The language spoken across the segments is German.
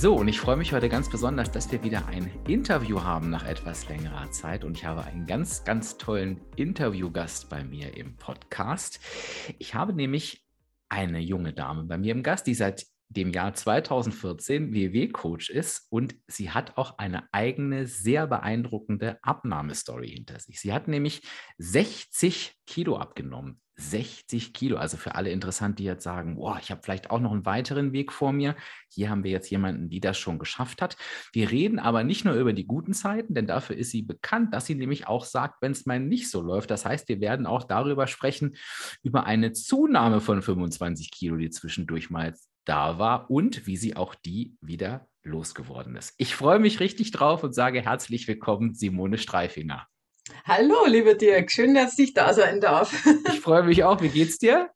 So, und ich freue mich heute ganz besonders, dass wir wieder ein Interview haben nach etwas längerer Zeit. Und ich habe einen ganz, ganz tollen Interviewgast bei mir im Podcast. Ich habe nämlich eine junge Dame bei mir im Gast, die seit dem Jahr 2014 WW-Coach ist und sie hat auch eine eigene, sehr beeindruckende Abnahmestory hinter sich. Sie hat nämlich 60 Kilo abgenommen. 60 Kilo. Also für alle interessant, die jetzt sagen, boah, ich habe vielleicht auch noch einen weiteren Weg vor mir. Hier haben wir jetzt jemanden, die das schon geschafft hat. Wir reden aber nicht nur über die guten Zeiten, denn dafür ist sie bekannt, dass sie nämlich auch sagt, wenn es mal nicht so läuft. Das heißt, wir werden auch darüber sprechen, über eine Zunahme von 25 Kilo, die zwischendurch mal da war und wie sie auch die wieder losgeworden ist. Ich freue mich richtig drauf und sage herzlich willkommen, Simone Streifinger. Hallo, lieber Dirk, schön, dass ich da sein darf. Ich freue mich auch. Wie geht's dir?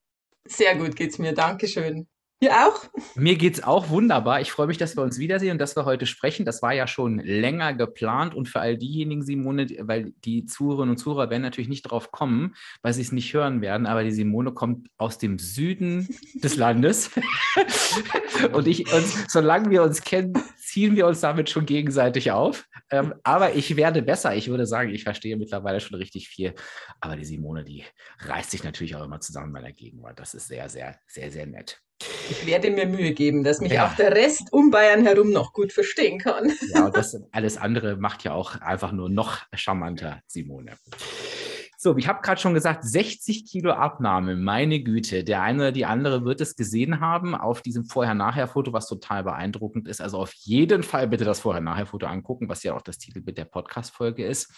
Sehr gut geht's mir, Dankeschön. Dir auch? Mir geht es auch wunderbar. Ich freue mich, dass wir uns wiedersehen und dass wir heute sprechen. Das war ja schon länger geplant und für all diejenigen, Simone, weil die Zuhörerinnen und Zuhörer werden natürlich nicht drauf kommen, weil sie es nicht hören werden, aber die Simone kommt aus dem Süden des Landes. und ich, und solange wir uns kennen, ziehen wir uns damit schon gegenseitig auf. Ähm, aber ich werde besser. Ich würde sagen, ich verstehe mittlerweile schon richtig viel. Aber die Simone, die reißt sich natürlich auch immer zusammen bei der Gegenwart. Das ist sehr, sehr, sehr, sehr nett. Ich werde mir Mühe geben, dass mich ja. auch der Rest um Bayern herum noch gut verstehen kann. Ja, und das alles andere macht ja auch einfach nur noch charmanter, Simone. So, ich habe gerade schon gesagt, 60 Kilo Abnahme, meine Güte. Der eine oder die andere wird es gesehen haben auf diesem Vorher-Nachher-Foto, was total beeindruckend ist. Also auf jeden Fall bitte das Vorher-Nachher-Foto angucken, was ja auch das Titelbild der Podcast-Folge ist.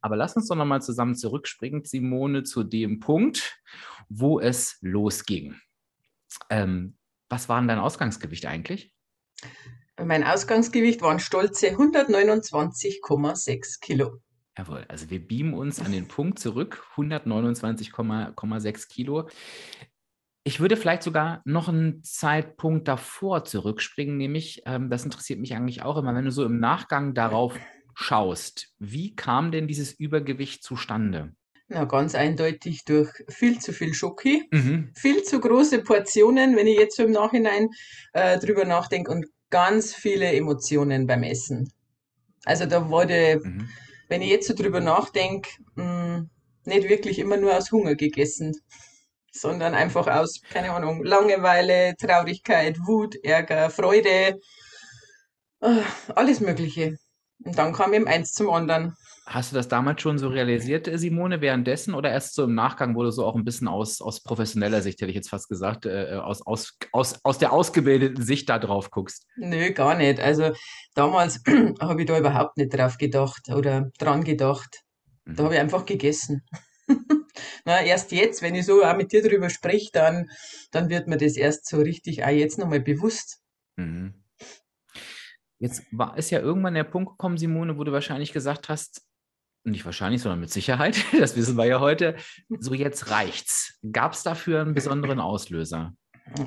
Aber lass uns doch nochmal zusammen zurückspringen, Simone, zu dem Punkt, wo es losging. Ähm, was war denn dein Ausgangsgewicht eigentlich? Mein Ausgangsgewicht waren stolze 129,6 Kilo. Jawohl, also wir beamen uns an den Punkt zurück, 129,6 Kilo. Ich würde vielleicht sogar noch einen Zeitpunkt davor zurückspringen, nämlich, ähm, das interessiert mich eigentlich auch immer, wenn du so im Nachgang darauf schaust, wie kam denn dieses Übergewicht zustande? Na, ganz eindeutig durch viel zu viel Schoki, mhm. viel zu große Portionen, wenn ich jetzt so im Nachhinein äh, drüber nachdenke und ganz viele Emotionen beim Essen. Also da wurde, mhm. Wenn ich jetzt so drüber nachdenke, hm, nicht wirklich immer nur aus Hunger gegessen, sondern einfach aus, keine Ahnung, Langeweile, Traurigkeit, Wut, Ärger, Freude, äh, alles Mögliche. Und dann kam eben eins zum anderen. Hast du das damals schon so realisiert, Simone, währenddessen oder erst so im Nachgang, wo du so auch ein bisschen aus, aus professioneller Sicht, hätte ich jetzt fast gesagt, äh, aus, aus, aus, aus der ausgebildeten Sicht da drauf guckst? Nö, gar nicht. Also damals habe ich da überhaupt nicht drauf gedacht oder dran gedacht. Mhm. Da habe ich einfach gegessen. Na, erst jetzt, wenn ich so auch mit dir drüber spreche, dann, dann wird mir das erst so richtig auch jetzt nochmal bewusst. Mhm. Jetzt war, ist ja irgendwann der Punkt gekommen, Simone, wo du wahrscheinlich gesagt hast, nicht wahrscheinlich, sondern mit Sicherheit, das wissen wir ja heute, so jetzt reicht's. Gab es dafür einen besonderen Auslöser?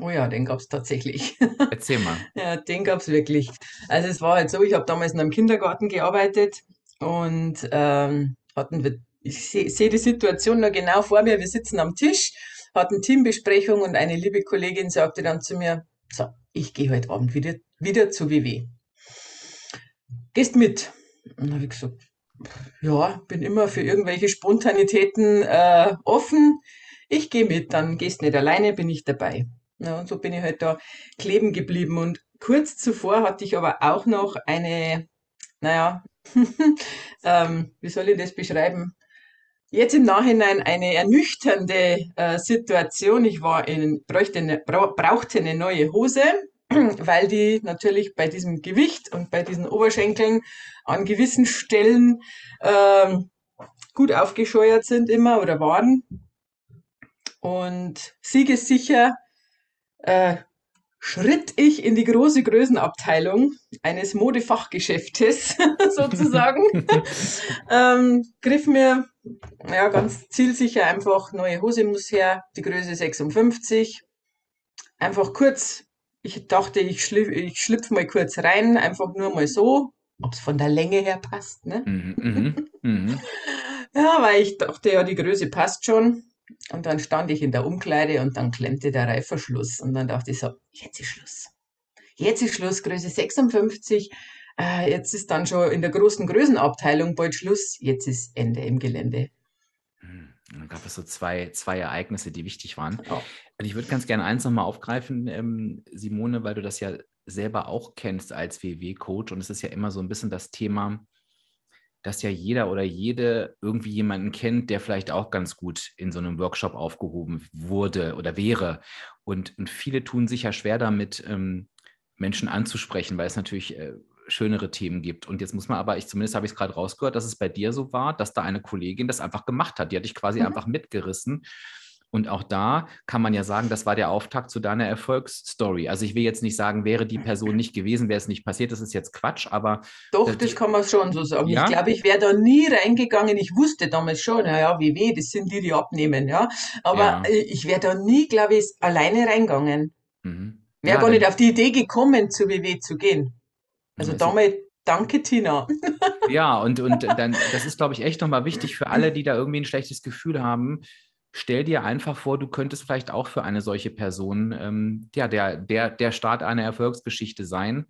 Oh ja, den gab es tatsächlich. Erzähl mal. ja, den gab es wirklich. Also es war halt so, ich habe damals in einem Kindergarten gearbeitet und ähm, hatten wir, ich sehe seh die Situation noch genau vor mir, wir sitzen am Tisch, hatten Teambesprechung und eine liebe Kollegin sagte dann zu mir, so, ich gehe heute Abend wieder, wieder zu WW. Gehst mit? Und dann habe ich gesagt, ja, bin immer für irgendwelche Spontanitäten äh, offen. Ich gehe mit, dann gehst nicht alleine, bin ich dabei. Ja, und so bin ich halt da kleben geblieben. Und kurz zuvor hatte ich aber auch noch eine, naja, ähm, wie soll ich das beschreiben? Jetzt im Nachhinein eine ernüchternde äh, Situation. Ich war in, bräuchte eine, brauchte eine neue Hose weil die natürlich bei diesem Gewicht und bei diesen Oberschenkeln an gewissen Stellen ähm, gut aufgescheuert sind immer oder waren. Und siegessicher äh, schritt ich in die große Größenabteilung eines Modefachgeschäftes sozusagen, ähm, griff mir ja, ganz zielsicher einfach, neue Hose muss her, die Größe 56, einfach kurz, ich dachte, ich, schlüpf, ich schlüpfe mal kurz rein, einfach nur mal so, ob es von der Länge her passt, ne? Mhm, mhm, mhm. Ja, weil ich dachte, ja, die Größe passt schon. Und dann stand ich in der Umkleide und dann klemmte der Reiferschluss. Und dann dachte ich so, jetzt ist Schluss. Jetzt ist Schluss, Größe 56. Äh, jetzt ist dann schon in der großen Größenabteilung bald Schluss. Jetzt ist Ende im Gelände. Dann gab es so zwei, zwei Ereignisse, die wichtig waren. Oh. Und ich würde ganz gerne eins nochmal aufgreifen, ähm, Simone, weil du das ja selber auch kennst als WW-Coach. Und es ist ja immer so ein bisschen das Thema, dass ja jeder oder jede irgendwie jemanden kennt, der vielleicht auch ganz gut in so einem Workshop aufgehoben wurde oder wäre. Und, und viele tun sich ja schwer damit, ähm, Menschen anzusprechen, weil es natürlich äh, schönere Themen gibt. Und jetzt muss man aber, ich zumindest habe ich es gerade rausgehört, dass es bei dir so war, dass da eine Kollegin das einfach gemacht hat. Die hat dich quasi mhm. einfach mitgerissen und auch da kann man ja sagen, das war der Auftakt zu deiner Erfolgsstory. Also ich will jetzt nicht sagen, wäre die Person nicht gewesen, wäre es nicht passiert, das ist jetzt Quatsch, aber. Doch, das, das kann man schon so sagen. Ja? Ich glaube, ich wäre da nie reingegangen. Ich wusste damals schon, naja, wie weh, das sind die, die abnehmen, ja. Aber ja. Äh, ich wäre da nie, glaube ich, alleine reingegangen. Mhm. Wäre ja, gar nicht auf die Idee gekommen, zu WW zu gehen. Also damals Danke, Tina. Ja, und, und dann, das ist, glaube ich, echt nochmal wichtig für alle, die da irgendwie ein schlechtes Gefühl haben stell dir einfach vor, du könntest vielleicht auch für eine solche Person ähm, ja, der, der, der Start einer Erfolgsgeschichte sein.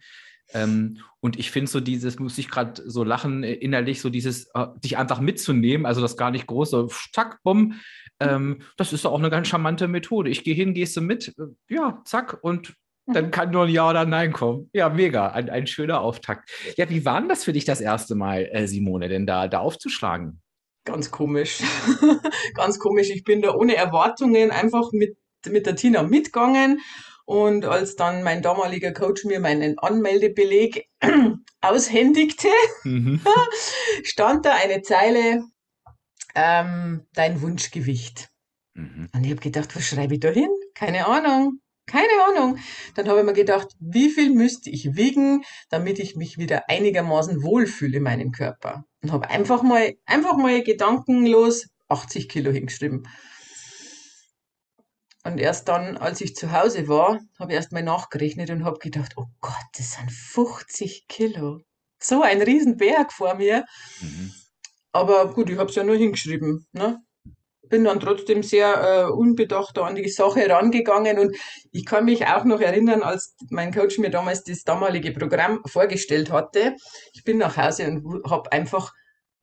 Ähm, und ich finde so dieses, muss ich gerade so lachen, äh, innerlich so dieses, äh, dich einfach mitzunehmen, also das gar nicht groß, so zack, bumm, ähm, das ist auch eine ganz charmante Methode. Ich gehe hin, gehst du mit, äh, ja, zack, und dann kann nur ein Ja oder Nein kommen. Ja, mega, ein, ein schöner Auftakt. Ja, wie war denn das für dich das erste Mal, äh, Simone, denn da, da aufzuschlagen? Ganz komisch. Ganz komisch. Ich bin da ohne Erwartungen einfach mit, mit der Tina mitgegangen. Und als dann mein damaliger Coach mir meinen Anmeldebeleg aushändigte, mhm. stand da eine Zeile, ähm, dein Wunschgewicht. Mhm. Und ich habe gedacht, was schreibe ich da hin? Keine Ahnung. Keine Ahnung. Dann habe ich mir gedacht, wie viel müsste ich wiegen, damit ich mich wieder einigermaßen wohlfühle in meinem Körper. Und habe einfach mal, einfach mal gedankenlos 80 Kilo hingeschrieben. Und erst dann, als ich zu Hause war, habe ich erst mal nachgerechnet und habe gedacht, oh Gott, das sind 50 Kilo. So ein Riesenberg vor mir. Mhm. Aber gut, ich habe es ja nur hingeschrieben. Ne? Bin dann trotzdem sehr äh, unbedacht an die Sache herangegangen und ich kann mich auch noch erinnern, als mein Coach mir damals das damalige Programm vorgestellt hatte. Ich bin nach Hause und habe einfach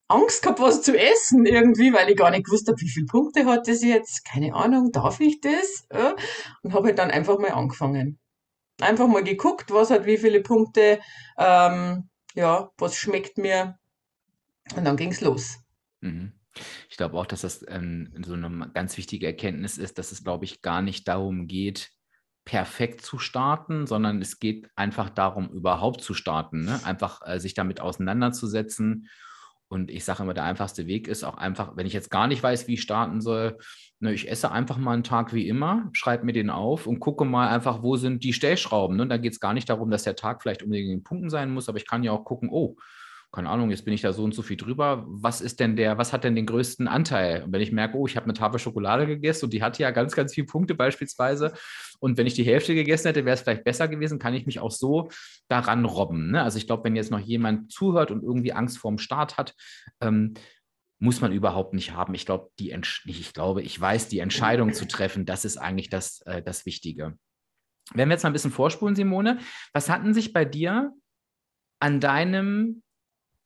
Angst gehabt, was zu essen irgendwie, weil ich gar nicht gewusst habe, wie viele Punkte hat das jetzt. Keine Ahnung, darf ich das? Ja, und habe halt dann einfach mal angefangen. Einfach mal geguckt, was hat wie viele Punkte, ähm, ja, was schmeckt mir. Und dann ging's los. Mhm. Ich glaube auch, dass das ähm, so eine ganz wichtige Erkenntnis ist, dass es, glaube ich, gar nicht darum geht, perfekt zu starten, sondern es geht einfach darum, überhaupt zu starten, ne? einfach äh, sich damit auseinanderzusetzen. Und ich sage immer, der einfachste Weg ist auch einfach, wenn ich jetzt gar nicht weiß, wie ich starten soll, ne, ich esse einfach mal einen Tag wie immer, schreibe mir den auf und gucke mal einfach, wo sind die Stellschrauben. Ne? Da geht es gar nicht darum, dass der Tag vielleicht unbedingt in den Punkten sein muss, aber ich kann ja auch gucken, oh, keine Ahnung, jetzt bin ich da so und so viel drüber. Was ist denn der, was hat denn den größten Anteil? Und wenn ich merke, oh, ich habe eine Tafel Schokolade gegessen und die hat ja ganz, ganz viele Punkte beispielsweise. Und wenn ich die Hälfte gegessen hätte, wäre es vielleicht besser gewesen, kann ich mich auch so daran robben. Ne? Also ich glaube, wenn jetzt noch jemand zuhört und irgendwie Angst vorm Start hat, ähm, muss man überhaupt nicht haben. Ich glaube, die ich glaube, ich weiß, die Entscheidung zu treffen, das ist eigentlich das, äh, das Wichtige. Wenn wir jetzt mal ein bisschen vorspulen, Simone, was hatten sich bei dir an deinem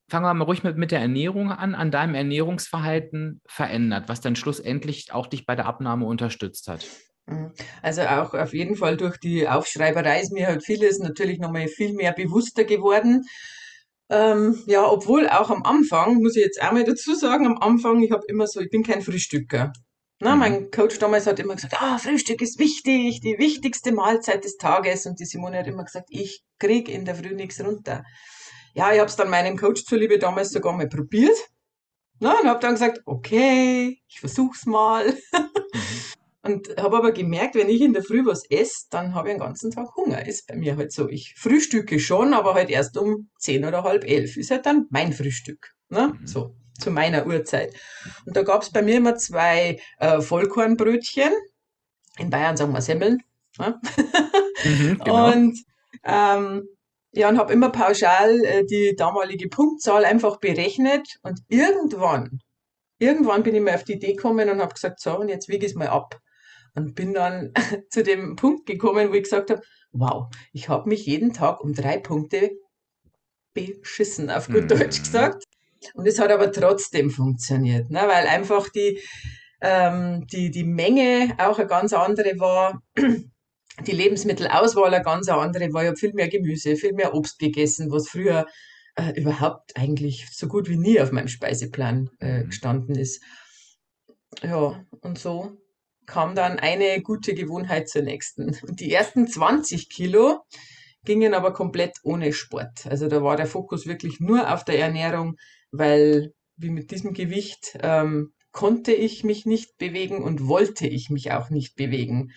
fangen wir mal ruhig mit, mit der Ernährung an, an deinem Ernährungsverhalten verändert, was dann schlussendlich auch dich bei der Abnahme unterstützt hat? Mhm. Also auch auf jeden Fall durch die Aufschreiberei ist mir halt vieles natürlich nochmal viel mehr bewusster geworden. Ähm, ja, obwohl auch am Anfang, muss ich jetzt auch mal dazu sagen, am Anfang, ich habe immer so, ich bin kein Frühstücker. Na, mhm. Mein Coach damals hat immer gesagt, ah, Frühstück ist wichtig, die wichtigste Mahlzeit des Tages. Und die Simone hat immer gesagt, ich krieg in der Früh nichts runter. Ja, ich habe es dann meinem Coach zuliebe damals sogar mal probiert. Na, und habe dann gesagt, okay, ich versuch's mal. Und habe aber gemerkt, wenn ich in der Früh was esse, dann habe ich den ganzen Tag Hunger. Ist bei mir halt so. Ich frühstücke schon, aber halt erst um zehn oder halb elf. Ist halt dann mein Frühstück. Ne? Mhm. So, zu meiner Uhrzeit. Und da gab es bei mir immer zwei äh, Vollkornbrötchen. In Bayern sagen wir Semmeln. Ne? Mhm, genau. Und ähm, ja, und habe immer pauschal äh, die damalige Punktzahl einfach berechnet und irgendwann, irgendwann bin ich mal auf die Idee gekommen und habe gesagt, so, und jetzt wiege ich es mal ab. Und bin dann zu dem Punkt gekommen, wo ich gesagt habe, wow, ich habe mich jeden Tag um drei Punkte beschissen, auf gut mhm. Deutsch gesagt. Und es hat aber trotzdem funktioniert, ne? weil einfach die, ähm, die, die Menge auch eine ganz andere war die Lebensmittelauswahl eine ganz andere war. Ich habe viel mehr Gemüse, viel mehr Obst gegessen, was früher äh, überhaupt eigentlich so gut wie nie auf meinem Speiseplan äh, mhm. gestanden ist. Ja, und so kam dann eine gute Gewohnheit zur nächsten. Und die ersten 20 Kilo gingen aber komplett ohne Sport. Also da war der Fokus wirklich nur auf der Ernährung, weil wie mit diesem Gewicht ähm, konnte ich mich nicht bewegen und wollte ich mich auch nicht bewegen.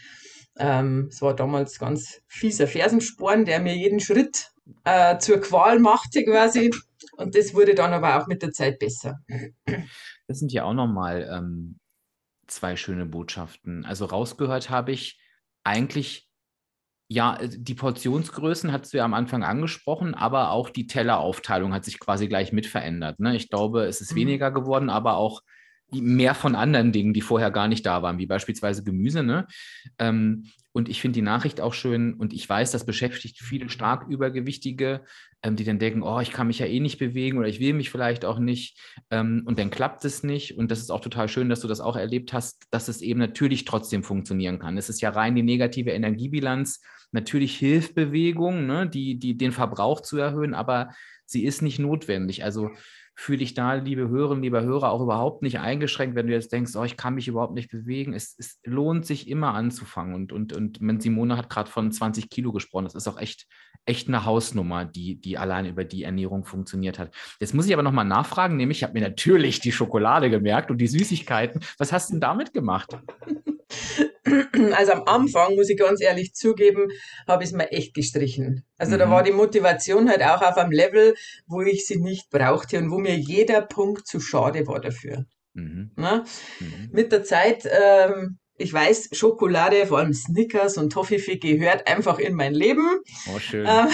Ähm, es war damals ganz fieser Fersensporn, der mir jeden Schritt äh, zur Qual machte quasi. Und das wurde dann aber auch mit der Zeit besser. Das sind ja auch nochmal ähm, zwei schöne Botschaften. Also rausgehört habe ich eigentlich, ja, die Portionsgrößen hast du ja am Anfang angesprochen, aber auch die Telleraufteilung hat sich quasi gleich mit verändert. Ne? Ich glaube, es ist mhm. weniger geworden, aber auch mehr von anderen Dingen, die vorher gar nicht da waren, wie beispielsweise Gemüse. Ne? Ähm, und ich finde die Nachricht auch schön und ich weiß, das beschäftigt viele stark Übergewichtige, ähm, die dann denken, oh, ich kann mich ja eh nicht bewegen oder ich will mich vielleicht auch nicht ähm, und dann klappt es nicht. Und das ist auch total schön, dass du das auch erlebt hast, dass es eben natürlich trotzdem funktionieren kann. Es ist ja rein die negative Energiebilanz. Natürlich hilft Bewegung, ne, die, die, den Verbrauch zu erhöhen, aber sie ist nicht notwendig. Also fühle dich da, liebe Hörerinnen, lieber Hörer, auch überhaupt nicht eingeschränkt, wenn du jetzt denkst, oh, ich kann mich überhaupt nicht bewegen. Es, es lohnt sich immer anzufangen. Und, und, und Simone hat gerade von 20 Kilo gesprochen. Das ist auch echt, echt eine Hausnummer, die, die allein über die Ernährung funktioniert hat. Jetzt muss ich aber nochmal nachfragen, nämlich ich habe mir natürlich die Schokolade gemerkt und die Süßigkeiten. Was hast du denn damit gemacht? Also am Anfang, muss ich ganz ehrlich zugeben, habe ich es mir echt gestrichen. Also mhm. da war die Motivation halt auch auf einem Level, wo ich sie nicht brauchte und wo mir jeder Punkt zu schade war dafür. Mhm. Mhm. Mit der Zeit, ähm, ich weiß, Schokolade, vor allem Snickers und Toffifee gehört einfach in mein Leben. Oh, schön. Ähm,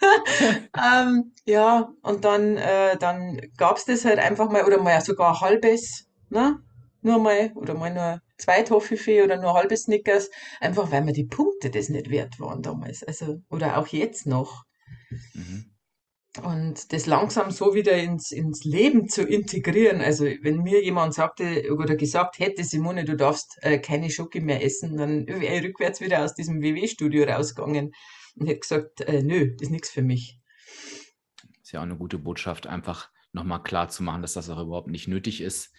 ähm, ja, und dann, äh, dann gab es das halt einfach mal, oder mal sogar halbes, ne? Nur mal, oder mal nur zwei Toffifee oder nur halbe Snickers, einfach weil mir die Punkte das nicht wert waren damals. Also, oder auch jetzt noch. Mhm. Und das langsam so wieder ins, ins Leben zu integrieren. Also, wenn mir jemand sagte oder gesagt hätte, Simone, du darfst äh, keine Schoki mehr essen, dann wäre ich rückwärts wieder aus diesem WW-Studio rausgegangen und hätte gesagt, äh, nö, das ist nichts für mich. Ist ja auch eine gute Botschaft, einfach nochmal klar zu machen, dass das auch überhaupt nicht nötig ist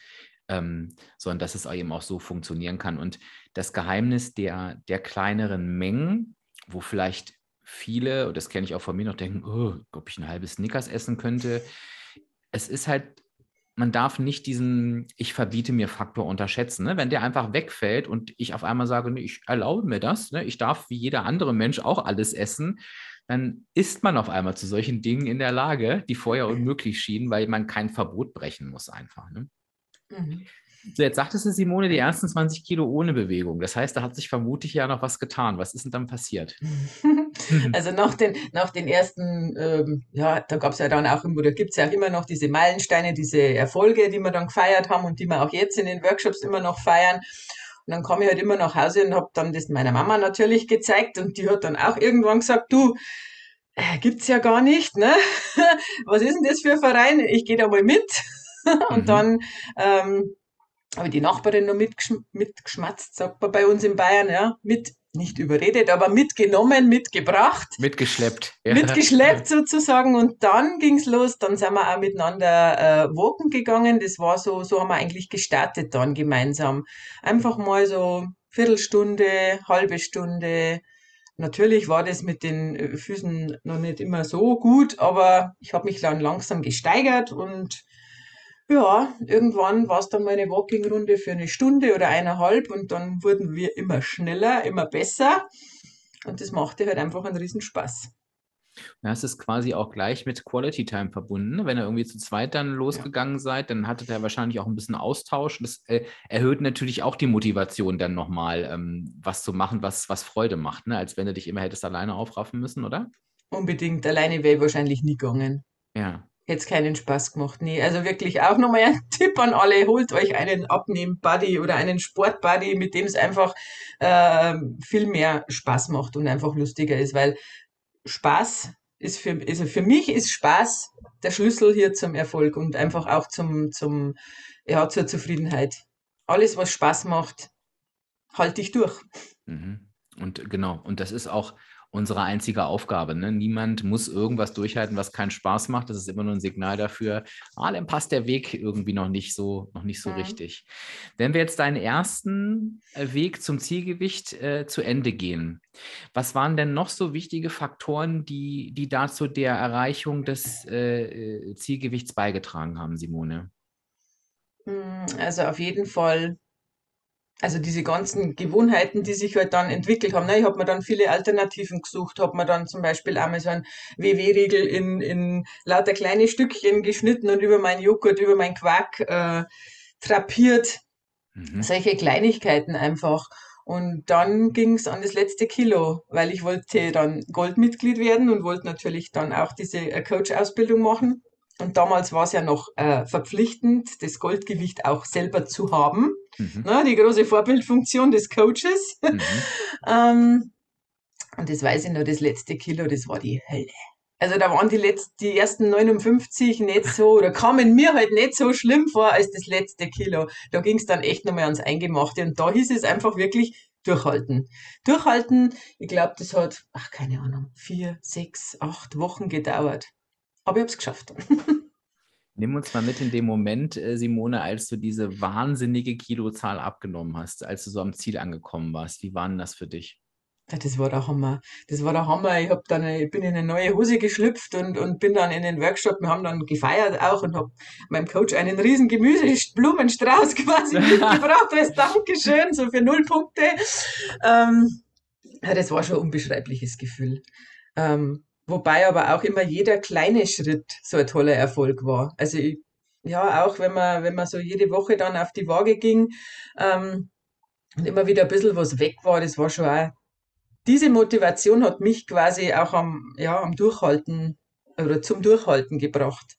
ähm, sondern dass es eben auch so funktionieren kann. Und das Geheimnis der, der kleineren Mengen, wo vielleicht viele, und das kenne ich auch von mir noch, denken, oh, ob ich ein halbes Snickers essen könnte. Es ist halt, man darf nicht diesen Ich verbiete mir Faktor unterschätzen. Ne? Wenn der einfach wegfällt und ich auf einmal sage, nee, ich erlaube mir das, ne? ich darf wie jeder andere Mensch auch alles essen, dann ist man auf einmal zu solchen Dingen in der Lage, die vorher unmöglich schienen, weil man kein Verbot brechen muss einfach. Ne? Mhm. So, jetzt sagtest du, Simone, die ersten 20 Kilo ohne Bewegung. Das heißt, da hat sich vermutlich ja noch was getan. Was ist denn dann passiert? Also nach den, nach den ersten, ähm, ja, da gab es ja dann auch immer, da gibt es ja auch immer noch diese Meilensteine, diese Erfolge, die wir dann gefeiert haben und die wir auch jetzt in den Workshops immer noch feiern. Und dann komme ich halt immer nach Hause und habe dann das meiner Mama natürlich gezeigt und die hat dann auch irgendwann gesagt, du, äh, gibt's ja gar nicht, ne? Was ist denn das für ein Verein? Ich gehe da mal mit. und mhm. dann ähm, habe ich die Nachbarin noch mitgesch mitgeschmatzt, sagt man bei uns in Bayern, ja, mit, nicht überredet, aber mitgenommen, mitgebracht. Mitgeschleppt. Ja. Mitgeschleppt sozusagen. Und dann ging's los, dann sind wir auch miteinander äh, walken gegangen. Das war so, so haben wir eigentlich gestartet dann gemeinsam. Einfach mal so Viertelstunde, halbe Stunde. Natürlich war das mit den äh, Füßen noch nicht immer so gut, aber ich habe mich dann langsam gesteigert und ja, irgendwann war es dann mal eine Walking-Runde für eine Stunde oder eineinhalb und dann wurden wir immer schneller, immer besser. Und das machte halt einfach einen Riesenspaß. Ja, es ist quasi auch gleich mit Quality Time verbunden. Wenn ihr irgendwie zu zweit dann losgegangen ja. seid, dann hattet ihr wahrscheinlich auch ein bisschen Austausch. Das äh, erhöht natürlich auch die Motivation, dann nochmal ähm, was zu machen, was, was Freude macht, ne? als wenn du dich immer hättest alleine aufraffen müssen, oder? Unbedingt. Alleine wäre ich wahrscheinlich nie gegangen. Ja. Es keinen Spaß gemacht. Nee, also wirklich auch nochmal ein Tipp an alle. Holt euch einen Abnehm-Buddy oder einen Sport-Buddy, mit dem es einfach äh, viel mehr Spaß macht und einfach lustiger ist, weil Spaß ist für, also für mich ist Spaß der Schlüssel hier zum Erfolg und einfach auch zum, zum, ja, zur Zufriedenheit. Alles, was Spaß macht, halte ich durch. Mhm. Und genau, und das ist auch, unsere einzige Aufgabe. Ne? Niemand muss irgendwas durchhalten, was keinen Spaß macht. Das ist immer nur ein Signal dafür, ah, dann passt der Weg irgendwie noch nicht so, noch nicht so mhm. richtig. Wenn wir jetzt deinen ersten äh, Weg zum Zielgewicht äh, zu Ende gehen, was waren denn noch so wichtige Faktoren, die, die dazu der Erreichung des äh, äh Zielgewichts beigetragen haben, Simone? Hm, also auf jeden Fall also diese ganzen Gewohnheiten, die sich halt dann entwickelt haben. Ne? Ich habe mir dann viele Alternativen gesucht, habe mir dann zum Beispiel einmal so einen WW-Riegel in, in lauter kleine Stückchen geschnitten und über meinen Joghurt, über meinen Quark äh, trapiert. Mhm. Solche Kleinigkeiten einfach. Und dann ging es an das letzte Kilo, weil ich wollte dann Goldmitglied werden und wollte natürlich dann auch diese äh, Coach-Ausbildung machen. Und damals war es ja noch äh, verpflichtend, das Goldgewicht auch selber zu haben. Mhm. Ne, die große Vorbildfunktion des Coaches. Mhm. ähm, und das weiß ich noch, das letzte Kilo, das war die Hölle. Also da waren die, letzten, die ersten 59 nicht so, oder kamen mir halt nicht so schlimm vor als das letzte Kilo. Da ging es dann echt nochmal ans Eingemachte. Und da hieß es einfach wirklich durchhalten. Durchhalten, ich glaube, das hat, ach keine Ahnung, vier, sechs, acht Wochen gedauert. Aber ich habe es geschafft. Nimm uns mal mit in dem Moment, äh, Simone, als du diese wahnsinnige Kilozahl abgenommen hast, als du so am Ziel angekommen warst. Wie war denn das für dich? Das war der Hammer. Das war der Hammer. Ich hab dann, ich bin in eine neue Hose geschlüpft und, und bin dann in den Workshop. Wir haben dann gefeiert auch und habe meinem Coach einen riesen Gemüseblumenstrauß quasi mitgebracht als Dankeschön, so für null Punkte. Ähm, das war schon ein unbeschreibliches Gefühl. Ähm, Wobei aber auch immer jeder kleine Schritt so ein toller Erfolg war. Also ich, ja, auch wenn man, wenn man so jede Woche dann auf die Waage ging ähm, und immer wieder ein bisschen was weg war, das war schon auch, diese Motivation hat mich quasi auch am, ja, am Durchhalten oder zum Durchhalten gebracht.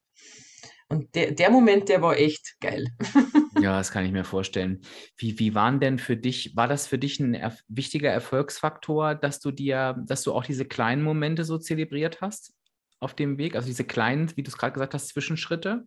Und der, der Moment, der war echt geil. Ja, das kann ich mir vorstellen. Wie, wie waren denn für dich, war das für dich ein er wichtiger Erfolgsfaktor, dass du dir, dass du auch diese kleinen Momente so zelebriert hast auf dem Weg? Also diese kleinen, wie du es gerade gesagt hast, Zwischenschritte?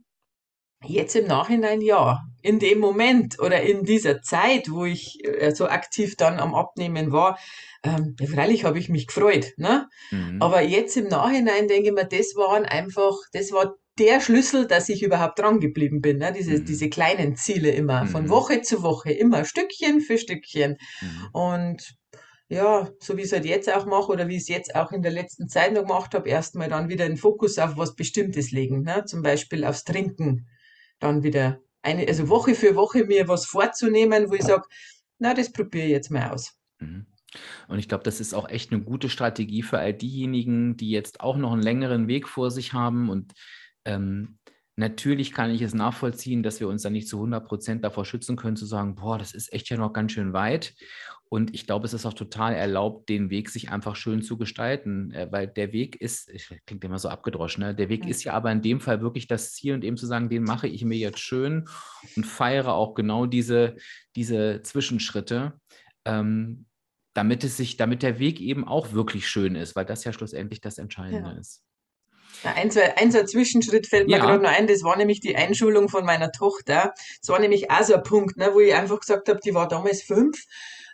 Jetzt im Nachhinein ja. In dem Moment oder in dieser Zeit, wo ich äh, so aktiv dann am Abnehmen war, ähm, freilich habe ich mich gefreut. Ne? Mhm. Aber jetzt im Nachhinein denke ich mir, das waren einfach, das war der Schlüssel, dass ich überhaupt dran geblieben bin. Ne? Diese, mhm. diese kleinen Ziele immer, von mhm. Woche zu Woche, immer Stückchen für Stückchen. Mhm. Und ja, so wie ich es halt jetzt auch mache oder wie ich es jetzt auch in der letzten Zeit noch gemacht habe, erstmal dann wieder den Fokus auf was Bestimmtes legen. Ne? Zum Beispiel aufs Trinken. Dann wieder eine, also Woche für Woche mir was vorzunehmen, wo ich sage, na, das probiere ich jetzt mal aus. Mhm. Und ich glaube, das ist auch echt eine gute Strategie für all diejenigen, die jetzt auch noch einen längeren Weg vor sich haben und ähm, natürlich kann ich es nachvollziehen, dass wir uns dann nicht zu 100 Prozent davor schützen können, zu sagen, boah, das ist echt ja noch ganz schön weit. Und ich glaube, es ist auch total erlaubt, den Weg sich einfach schön zu gestalten, äh, weil der Weg ist, klingt immer so abgedroschen, ne? der Weg ja. ist ja aber in dem Fall wirklich das Ziel und eben zu sagen, den mache ich mir jetzt schön und feiere auch genau diese, diese Zwischenschritte. Ähm, damit es sich, damit der Weg eben auch wirklich schön ist, weil das ja schlussendlich das Entscheidende ja. ist. Ein, zwei, ein, zwei Zwischenschritt fällt mir ja. gerade noch ein, das war nämlich die Einschulung von meiner Tochter. Das war nämlich auch so ein Punkt, ne, wo ich einfach gesagt habe, die war damals fünf,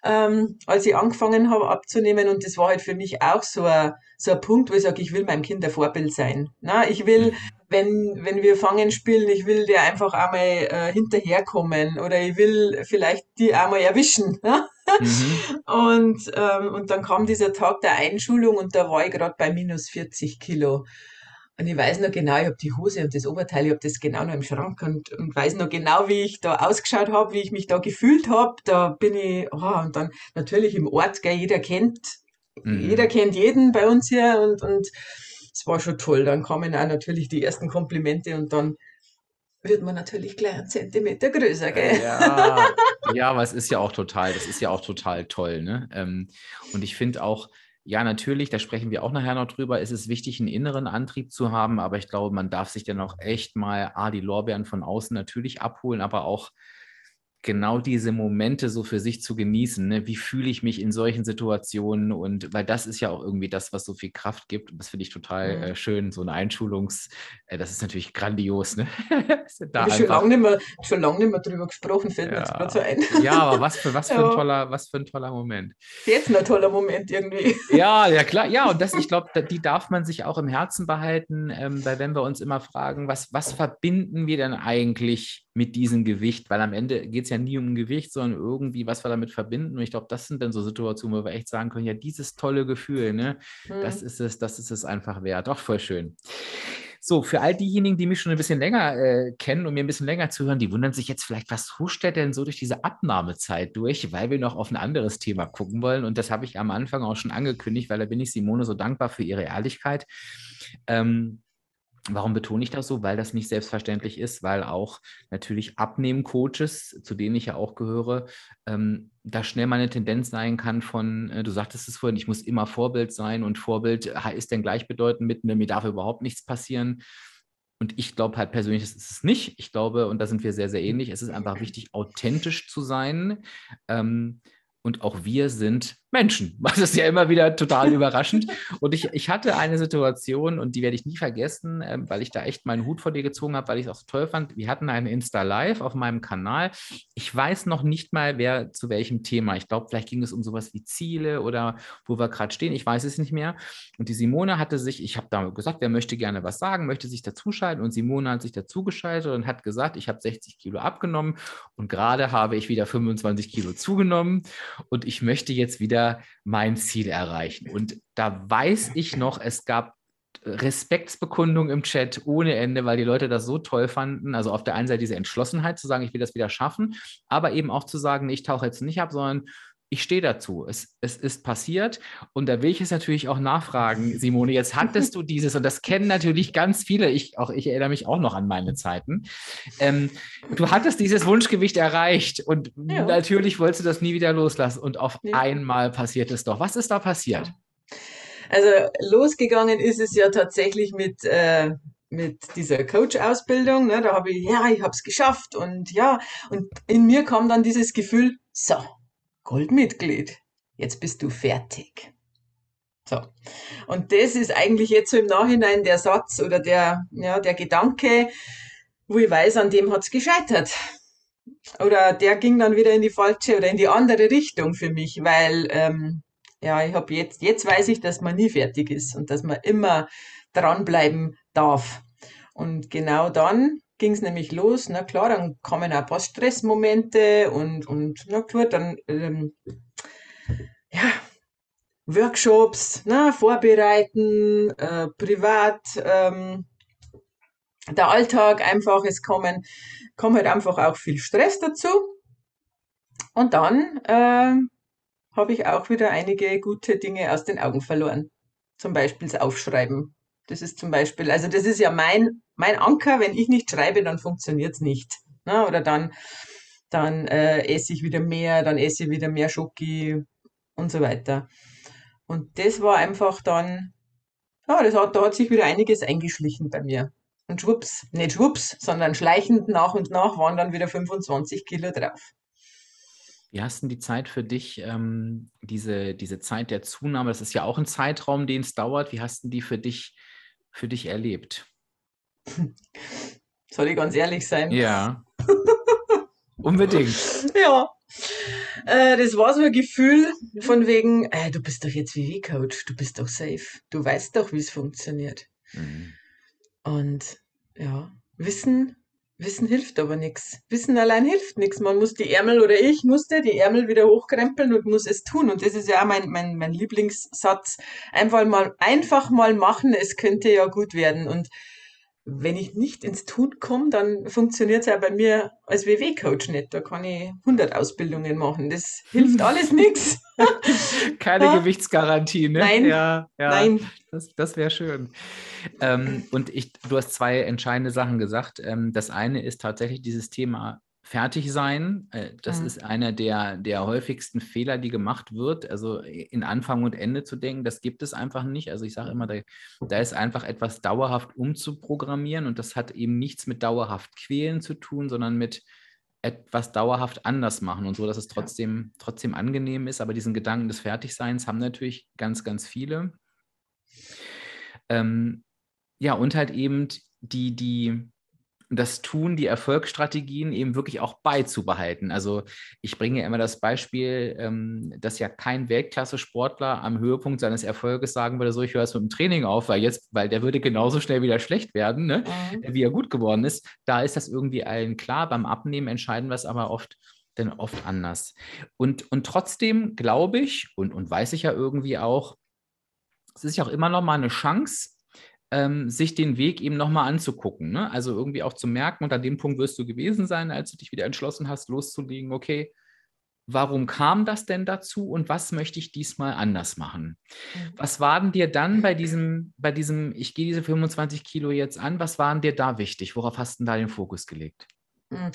ähm, als ich angefangen habe abzunehmen und das war halt für mich auch so ein, so ein Punkt, wo ich sage, ich will meinem Kind ein Vorbild sein. Ne? Ich will, mhm. wenn, wenn wir Fangen spielen, ich will der einfach einmal äh, hinterherkommen oder ich will vielleicht die einmal erwischen. Ne? Mhm. Und, ähm, und dann kam dieser Tag der Einschulung und da war ich gerade bei minus 40 Kilo Und ich weiß noch genau, ich habe die Hose und das Oberteil, ich habe das genau noch im Schrank und, und weiß noch genau, wie ich da ausgeschaut habe, wie ich mich da gefühlt habe. Da bin ich, oh, und dann natürlich im Ort, gell, jeder kennt, mhm. jeder kennt jeden bei uns hier und, und es war schon toll. Dann kamen auch natürlich die ersten Komplimente und dann wird man natürlich gleich einen Zentimeter größer, gell? Ja, ja, aber es ist ja auch total, das ist ja auch total toll, ne? Ähm, und ich finde auch, ja, natürlich, da sprechen wir auch nachher noch drüber, ist es wichtig, einen inneren Antrieb zu haben, aber ich glaube, man darf sich dann auch echt mal, ah, die Lorbeeren von außen natürlich abholen, aber auch genau diese Momente so für sich zu genießen. Ne? Wie fühle ich mich in solchen Situationen? Und weil das ist ja auch irgendwie das, was so viel Kraft gibt. Und das finde ich total mhm. äh, schön. So eine Einschulungs, äh, das ist natürlich grandios. Ne? da ich schon lange nicht mehr, schon lange nicht mehr drüber gesprochen, fällt ja. mir jetzt gerade so ein. ja, aber was für, was, für ja. ein toller, was für ein toller Moment. Jetzt ein toller Moment irgendwie. ja, ja, klar. Ja, und das, ich glaube, die darf man sich auch im Herzen behalten, ähm, weil wenn wir uns immer fragen, was, was verbinden wir denn eigentlich mit diesem Gewicht? Weil am Ende geht es ja nie um Gewicht, sondern irgendwie, was wir damit verbinden. Und ich glaube, das sind dann so Situationen, wo wir echt sagen können, ja, dieses tolle Gefühl, ne, mhm. das ist es, das ist es einfach wert. Doch, voll schön. So, für all diejenigen, die mich schon ein bisschen länger äh, kennen und mir ein bisschen länger zuhören, die wundern sich jetzt vielleicht, was huscht der denn so durch diese Abnahmezeit durch, weil wir noch auf ein anderes Thema gucken wollen. Und das habe ich am Anfang auch schon angekündigt, weil da bin ich Simone so dankbar für ihre Ehrlichkeit. Ähm, Warum betone ich das so? Weil das nicht selbstverständlich ist, weil auch natürlich Abnehmen-Coaches, zu denen ich ja auch gehöre, ähm, da schnell mal eine Tendenz sein kann von, äh, du sagtest es vorhin, ich muss immer Vorbild sein und Vorbild ist dann gleichbedeutend mit, mir darf überhaupt nichts passieren. Und ich glaube halt persönlich, das ist es nicht. Ich glaube, und da sind wir sehr, sehr ähnlich, es ist einfach wichtig, authentisch zu sein. Ähm, und auch wir sind Menschen. Das ist ja immer wieder total überraschend. Und ich, ich hatte eine Situation, und die werde ich nie vergessen, äh, weil ich da echt meinen Hut vor dir gezogen habe, weil ich es auch so toll fand. Wir hatten einen Insta-Live auf meinem Kanal. Ich weiß noch nicht mal, wer zu welchem Thema. Ich glaube, vielleicht ging es um sowas wie Ziele oder wo wir gerade stehen. Ich weiß es nicht mehr. Und die Simone hatte sich, ich habe da gesagt, wer möchte gerne was sagen, möchte sich dazuschalten. Und Simone hat sich dazugeschaltet und hat gesagt, ich habe 60 Kilo abgenommen und gerade habe ich wieder 25 Kilo zugenommen und ich möchte jetzt wieder mein Ziel erreichen. Und da weiß ich noch, es gab Respektsbekundung im Chat ohne Ende, weil die Leute das so toll fanden. Also auf der einen Seite diese Entschlossenheit zu sagen, ich will das wieder schaffen, aber eben auch zu sagen, ich tauche jetzt nicht ab, sondern ich stehe dazu. Es, es ist passiert und da will ich es natürlich auch nachfragen, Simone. Jetzt hattest du dieses und das kennen natürlich ganz viele. Ich, auch ich erinnere mich auch noch an meine Zeiten. Ähm, du hattest dieses Wunschgewicht erreicht und ja. natürlich wolltest du das nie wieder loslassen und auf ja. einmal passiert es doch. Was ist da passiert? Also losgegangen ist es ja tatsächlich mit äh, mit dieser Coach-Ausbildung. Ne? Da habe ich, ja, ich habe es geschafft und ja, und in mir kam dann dieses Gefühl, so, Goldmitglied, jetzt bist du fertig. So. Und das ist eigentlich jetzt so im Nachhinein der Satz oder der, ja, der Gedanke, wo ich weiß, an dem hat es gescheitert. Oder der ging dann wieder in die falsche oder in die andere Richtung für mich, weil ähm, ja, ich habe jetzt, jetzt weiß ich, dass man nie fertig ist und dass man immer dranbleiben darf. Und genau dann ging es nämlich los. Na klar, dann kommen auch ein paar Stressmomente und, und na klar, dann ähm, ja, Workshops na, vorbereiten, äh, privat, ähm, der Alltag einfach, es kommen, kommt halt einfach auch viel Stress dazu. Und dann äh, habe ich auch wieder einige gute Dinge aus den Augen verloren. Zum Beispiel das Aufschreiben. Das ist zum Beispiel, also das ist ja mein mein Anker, wenn ich nicht schreibe, dann funktioniert es nicht. Ne? Oder dann, dann äh, esse ich wieder mehr, dann esse ich wieder mehr Schoki und so weiter. Und das war einfach dann, ja, das hat, da hat sich wieder einiges eingeschlichen bei mir. Und schwupps, nicht schwupps, sondern schleichend nach und nach waren dann wieder 25 Kilo drauf. Wie hast denn die Zeit für dich, ähm, diese, diese Zeit der Zunahme, das ist ja auch ein Zeitraum, den es dauert, wie hast du die für dich, für dich erlebt? Soll ich ganz ehrlich sein? Ja. Unbedingt. ja. Äh, das war so ein Gefühl von wegen, äh, du bist doch jetzt WW-Coach, du bist doch safe, du weißt doch, wie es funktioniert. Mhm. Und ja, wissen, Wissen hilft aber nichts. Wissen allein hilft nichts. Man muss die Ärmel oder ich musste die Ärmel wieder hochkrempeln und muss es tun. Und das ist ja auch mein, mein, mein Lieblingssatz. Einfach mal, einfach mal machen, es könnte ja gut werden. Und wenn ich nicht ins Tun komme, dann funktioniert es ja bei mir als WW-Coach nicht. Da kann ich 100 Ausbildungen machen. Das hilft alles nichts. Keine ja. Gewichtsgarantie, ne? Nein, ja, ja. nein. Das, das wäre schön. Ähm, und ich, du hast zwei entscheidende Sachen gesagt. Ähm, das eine ist tatsächlich dieses Thema fertig sein. Äh, das mhm. ist einer der, der häufigsten Fehler, die gemacht wird. Also in Anfang und Ende zu denken, das gibt es einfach nicht. Also ich sage immer, da, da ist einfach etwas dauerhaft umzuprogrammieren und das hat eben nichts mit dauerhaft quälen zu tun, sondern mit etwas dauerhaft anders machen und so, dass es trotzdem, trotzdem angenehm ist. Aber diesen Gedanken des Fertigseins haben natürlich ganz, ganz viele. Ähm, ja, und halt eben die, die, das Tun, die Erfolgsstrategien eben wirklich auch beizubehalten. Also ich bringe immer das Beispiel, ähm, dass ja kein Weltklasse-Sportler am Höhepunkt seines Erfolges sagen würde, so ich höre es mit dem Training auf, weil jetzt, weil der würde genauso schnell wieder schlecht werden, ne? mhm. wie er gut geworden ist. Da ist das irgendwie allen klar. Beim Abnehmen entscheiden wir es aber oft denn oft anders. Und, und trotzdem glaube ich und, und weiß ich ja irgendwie auch, es ist ja auch immer noch mal eine Chance, ähm, sich den Weg eben nochmal anzugucken. Ne? Also irgendwie auch zu merken, und an dem Punkt wirst du gewesen sein, als du dich wieder entschlossen hast, loszulegen, okay, warum kam das denn dazu und was möchte ich diesmal anders machen? Mhm. Was waren dir dann bei diesem, bei diesem, ich gehe diese 25 Kilo jetzt an, was waren dir da wichtig? Worauf hast du da den Fokus gelegt? Mhm.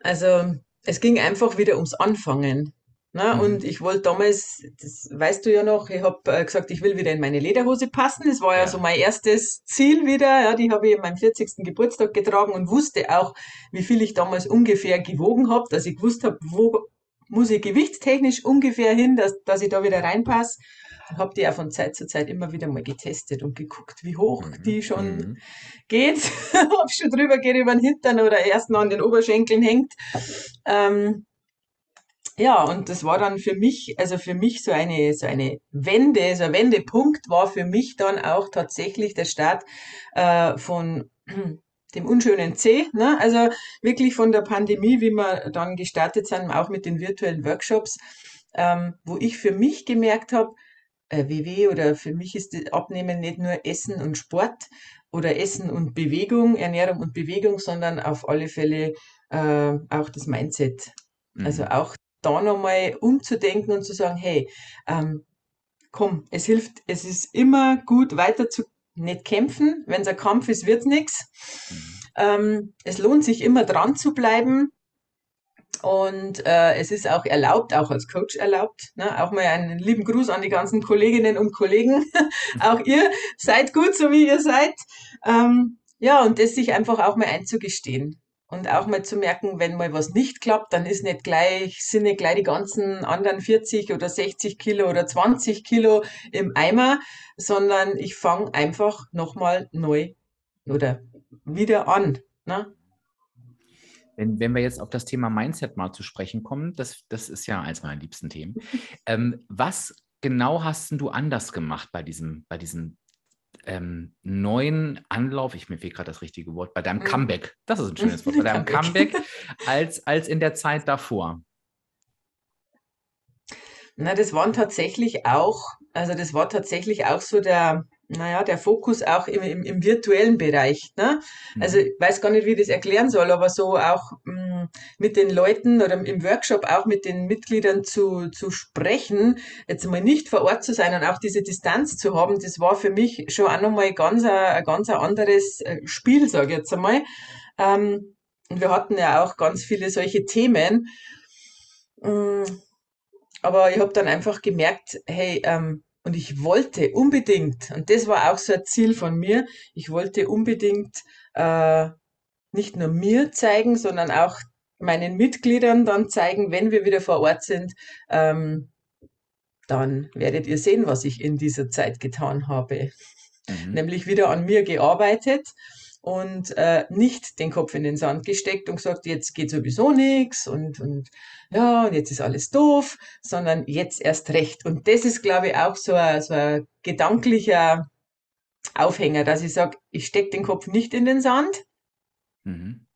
Also es ging einfach wieder ums Anfangen. Ne? Mhm. Und ich wollte damals, das weißt du ja noch, ich habe äh, gesagt, ich will wieder in meine Lederhose passen. Das war ja, ja so mein erstes Ziel wieder. Ja, die habe ich in meinem 40. Geburtstag getragen und wusste auch, wie viel ich damals ungefähr gewogen habe, dass ich gewusst habe, wo muss ich gewichtstechnisch ungefähr hin, dass, dass ich da wieder reinpasse. Habe die auch von Zeit zu Zeit immer wieder mal getestet und geguckt, wie hoch mhm. die schon mhm. geht. ob schon drüber geht über den Hintern oder erst noch an den Oberschenkeln hängt. Ähm, ja, und das war dann für mich, also für mich so eine, so eine Wende, so ein Wendepunkt war für mich dann auch tatsächlich der Start äh, von dem unschönen C, ne? also wirklich von der Pandemie, wie wir dann gestartet sind, auch mit den virtuellen Workshops, ähm, wo ich für mich gemerkt habe, äh, WW oder für mich ist das Abnehmen nicht nur Essen und Sport oder Essen und Bewegung, Ernährung und Bewegung, sondern auf alle Fälle äh, auch das Mindset. Also mhm. auch da nochmal umzudenken und zu sagen, hey, ähm, komm, es hilft, es ist immer gut, weiter zu nicht kämpfen. Wenn es ein Kampf ist, wird es nichts. Ähm, es lohnt sich immer dran zu bleiben. Und äh, es ist auch erlaubt, auch als Coach erlaubt. Ne? Auch mal einen lieben Gruß an die ganzen Kolleginnen und Kollegen. auch ihr seid gut, so wie ihr seid. Ähm, ja, und das sich einfach auch mal einzugestehen. Und auch mal zu merken, wenn mal was nicht klappt, dann ist nicht gleich, sind nicht gleich die ganzen anderen 40 oder 60 Kilo oder 20 Kilo im Eimer, sondern ich fange einfach nochmal neu oder wieder an. Ne? Wenn, wenn wir jetzt auf das Thema Mindset mal zu sprechen kommen, das, das ist ja eins meiner liebsten Themen. ähm, was genau hast du anders gemacht bei diesem, bei diesem ähm, neuen Anlauf, ich mir fehlt gerade das richtige Wort, bei deinem mhm. Comeback, das ist ein schönes Wort, bei deinem Comeback, als, als in der Zeit davor? Na, das waren tatsächlich auch, also das war tatsächlich auch so der, naja, der Fokus auch im, im, im virtuellen Bereich. Ne? Also mhm. ich weiß gar nicht, wie ich das erklären soll, aber so auch mh, mm, mit den Leuten oder im Workshop auch mit den Mitgliedern zu, zu sprechen, jetzt mal nicht vor Ort zu sein und auch diese Distanz zu haben, das war für mich schon auch nochmal ganz ein, ganz ein anderes äh, Spiel, sage ich jetzt einmal. Ähm, und wir hatten ja auch ganz viele solche Themen. Mm, aber ich habe dann einfach gemerkt, hey, ähm, und ich wollte unbedingt, und das war auch so ein Ziel von mir, ich wollte unbedingt äh, nicht nur mir zeigen, sondern auch meinen Mitgliedern dann zeigen, wenn wir wieder vor Ort sind, ähm, dann werdet ihr sehen, was ich in dieser Zeit getan habe. Mhm. Nämlich wieder an mir gearbeitet und äh, nicht den Kopf in den Sand gesteckt und gesagt, jetzt geht sowieso nichts und, und ja, und jetzt ist alles doof, sondern jetzt erst recht. Und das ist, glaube ich, auch so ein, so ein gedanklicher Aufhänger, dass ich sage, ich stecke den Kopf nicht in den Sand, mhm.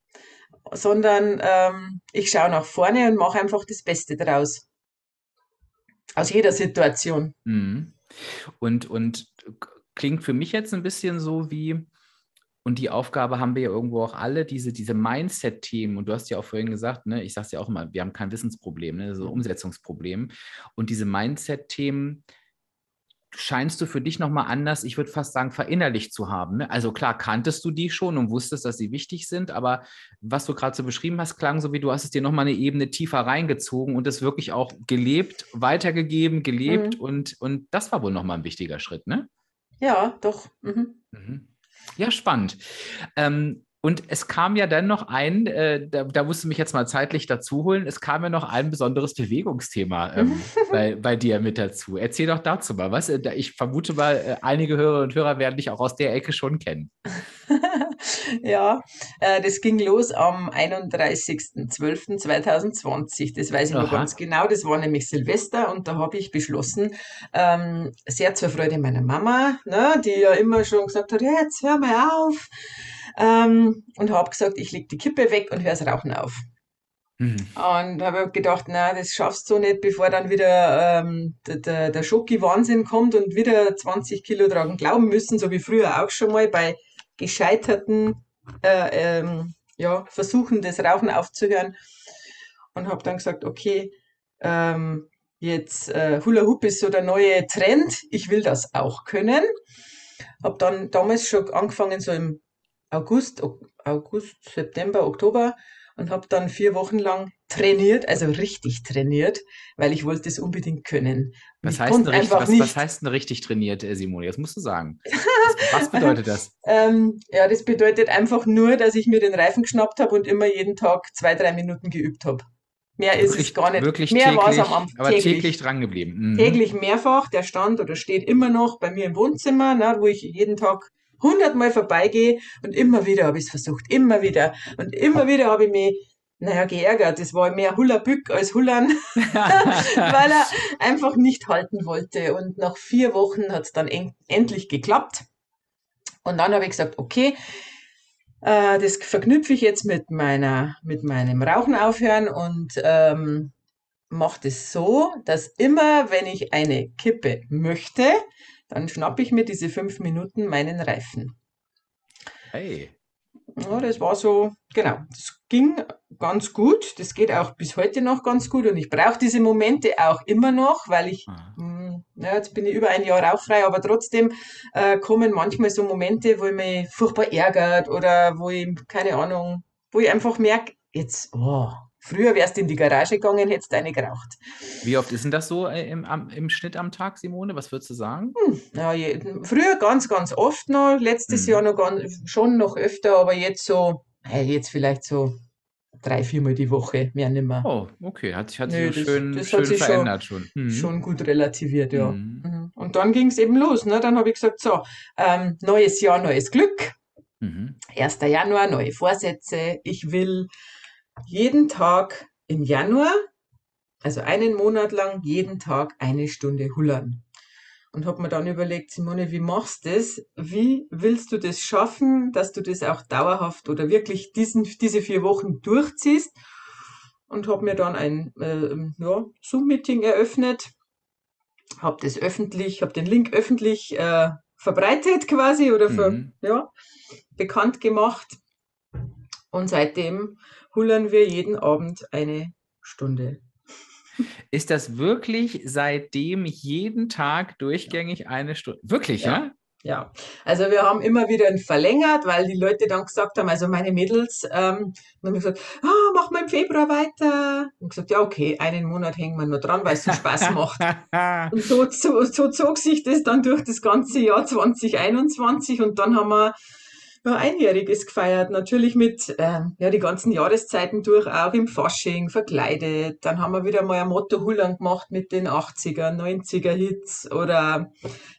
sondern ähm, ich schaue nach vorne und mache einfach das Beste draus. Aus jeder Situation. Mhm. Und, und klingt für mich jetzt ein bisschen so wie, und die Aufgabe haben wir ja irgendwo auch alle, diese, diese Mindset-Themen. Und du hast ja auch vorhin gesagt, ne, ich sage es ja auch immer, wir haben kein Wissensproblem, ne, so Umsetzungsproblem. Und diese Mindset-Themen, scheinst du für dich nochmal anders, ich würde fast sagen, verinnerlicht zu haben. Ne? Also klar, kanntest du die schon und wusstest, dass sie wichtig sind, aber was du gerade so beschrieben hast, klang so wie du hast es dir nochmal eine Ebene tiefer reingezogen und es wirklich auch gelebt, weitergegeben, gelebt mhm. und, und das war wohl nochmal ein wichtiger Schritt, ne? Ja, doch. Mhm. Mhm. Ja, spannend. Ähm, und es kam ja dann noch ein, äh, da, da musst du mich jetzt mal zeitlich dazu holen, es kam ja noch ein besonderes Bewegungsthema ähm, bei, bei dir mit dazu. Erzähl doch dazu mal was. Äh, ich vermute mal, äh, einige Hörer und Hörer werden dich auch aus der Ecke schon kennen. ja, äh, das ging los am 31.12.2020. Das weiß ich Aha. noch ganz genau. Das war nämlich Silvester und da habe ich beschlossen, ähm, sehr zur Freude meiner Mama, ne, die ja immer schon gesagt hat, jetzt hör mal auf ähm, und habe gesagt, ich leg die Kippe weg und höre das Rauchen auf. Mhm. Und habe gedacht, na, das schaffst du nicht, bevor dann wieder ähm, der, der, Schoki-Wahnsinn kommt und wieder 20 Kilo dran glauben müssen, so wie früher auch schon mal bei gescheiterten äh, ähm, ja, Versuchen, das Rauchen aufzuhören. Und habe dann gesagt, okay, ähm, jetzt äh, Hula Hoop ist so der neue Trend, ich will das auch können. Habe dann damals schon angefangen, so im August, August, September, Oktober und habe dann vier Wochen lang trainiert, also richtig trainiert, weil ich wollte es unbedingt können. Was heißt, denn richtig, was, was heißt denn richtig trainiert, äh, Simone? Das musst du sagen. was bedeutet das? ähm, ja, das bedeutet einfach nur, dass ich mir den Reifen geschnappt habe und immer jeden Tag zwei, drei Minuten geübt habe. Mehr ist wirklich, es gar nicht. Wirklich mehr war es am Anfang. Aber täglich, täglich dran geblieben. Mhm. Täglich mehrfach. Der stand oder steht immer noch bei mir im Wohnzimmer, ne, wo ich jeden Tag hundertmal vorbeigehe und immer wieder habe ich es versucht, immer wieder. Und immer wieder habe ich mich, naja, geärgert. Es war mehr Hullabück als Hullern, weil er einfach nicht halten wollte. Und nach vier Wochen hat es dann en endlich geklappt. Und dann habe ich gesagt, okay, äh, das verknüpfe ich jetzt mit meiner, mit meinem Rauchen aufhören und ähm, mache das so, dass immer, wenn ich eine Kippe möchte, dann schnappe ich mir diese fünf Minuten meinen Reifen. Hey. Ja, das war so, genau, das ging ganz gut. Das geht auch bis heute noch ganz gut und ich brauche diese Momente auch immer noch, weil ich, mh, hm, ja, jetzt bin ich über ein Jahr rauchfrei, aber trotzdem äh, kommen manchmal so Momente, wo ich mich furchtbar ärgert oder wo ich, keine Ahnung, wo ich einfach merke, jetzt, oh, Früher wärst du in die Garage gegangen, hättest eine geraucht. Wie oft ist denn das so äh, im, am, im Schnitt am Tag, Simone? Was würdest du sagen? Hm, ja, je, früher ganz, ganz oft noch, letztes hm. Jahr noch ganz, schon noch öfter, aber jetzt so, jetzt vielleicht so drei, viermal die Woche, mehr nicht mehr. Oh, okay, hat sich, hat sich Nö, schön, das schön sich verändert schon. Schon, hm. schon gut relativiert, ja. Hm. Mhm. Und dann ging es eben los. Ne? Dann habe ich gesagt, so, ähm, neues Jahr, neues Glück. Mhm. 1. Januar, neue Vorsätze. Ich will jeden Tag im Januar, also einen Monat lang, jeden Tag eine Stunde hullern. Und habe mir dann überlegt, Simone, wie machst du das? Wie willst du das schaffen, dass du das auch dauerhaft oder wirklich diesen, diese vier Wochen durchziehst? Und habe mir dann ein äh, ja, Zoom-Meeting eröffnet, habe das öffentlich, habe den Link öffentlich äh, verbreitet quasi oder für, mhm. ja, bekannt gemacht. Und seitdem hullern wir jeden Abend eine Stunde. Ist das wirklich seitdem jeden Tag durchgängig eine Stunde? Wirklich, ja? ja? Ja, also wir haben immer wieder verlängert, weil die Leute dann gesagt haben, also meine Mädels, ähm, haben gesagt, ah, mach mal im Februar weiter. Und gesagt, ja, okay, einen Monat hängen wir nur dran, weil es so Spaß macht. und so, so, so zog sich das dann durch das ganze Jahr 2021 und dann haben wir ja, Einjähriges gefeiert, natürlich mit äh, ja, die ganzen Jahreszeiten durch, auch im Fasching, verkleidet. Dann haben wir wieder mal ein Motto Hullern gemacht mit den 80er, 90er Hits oder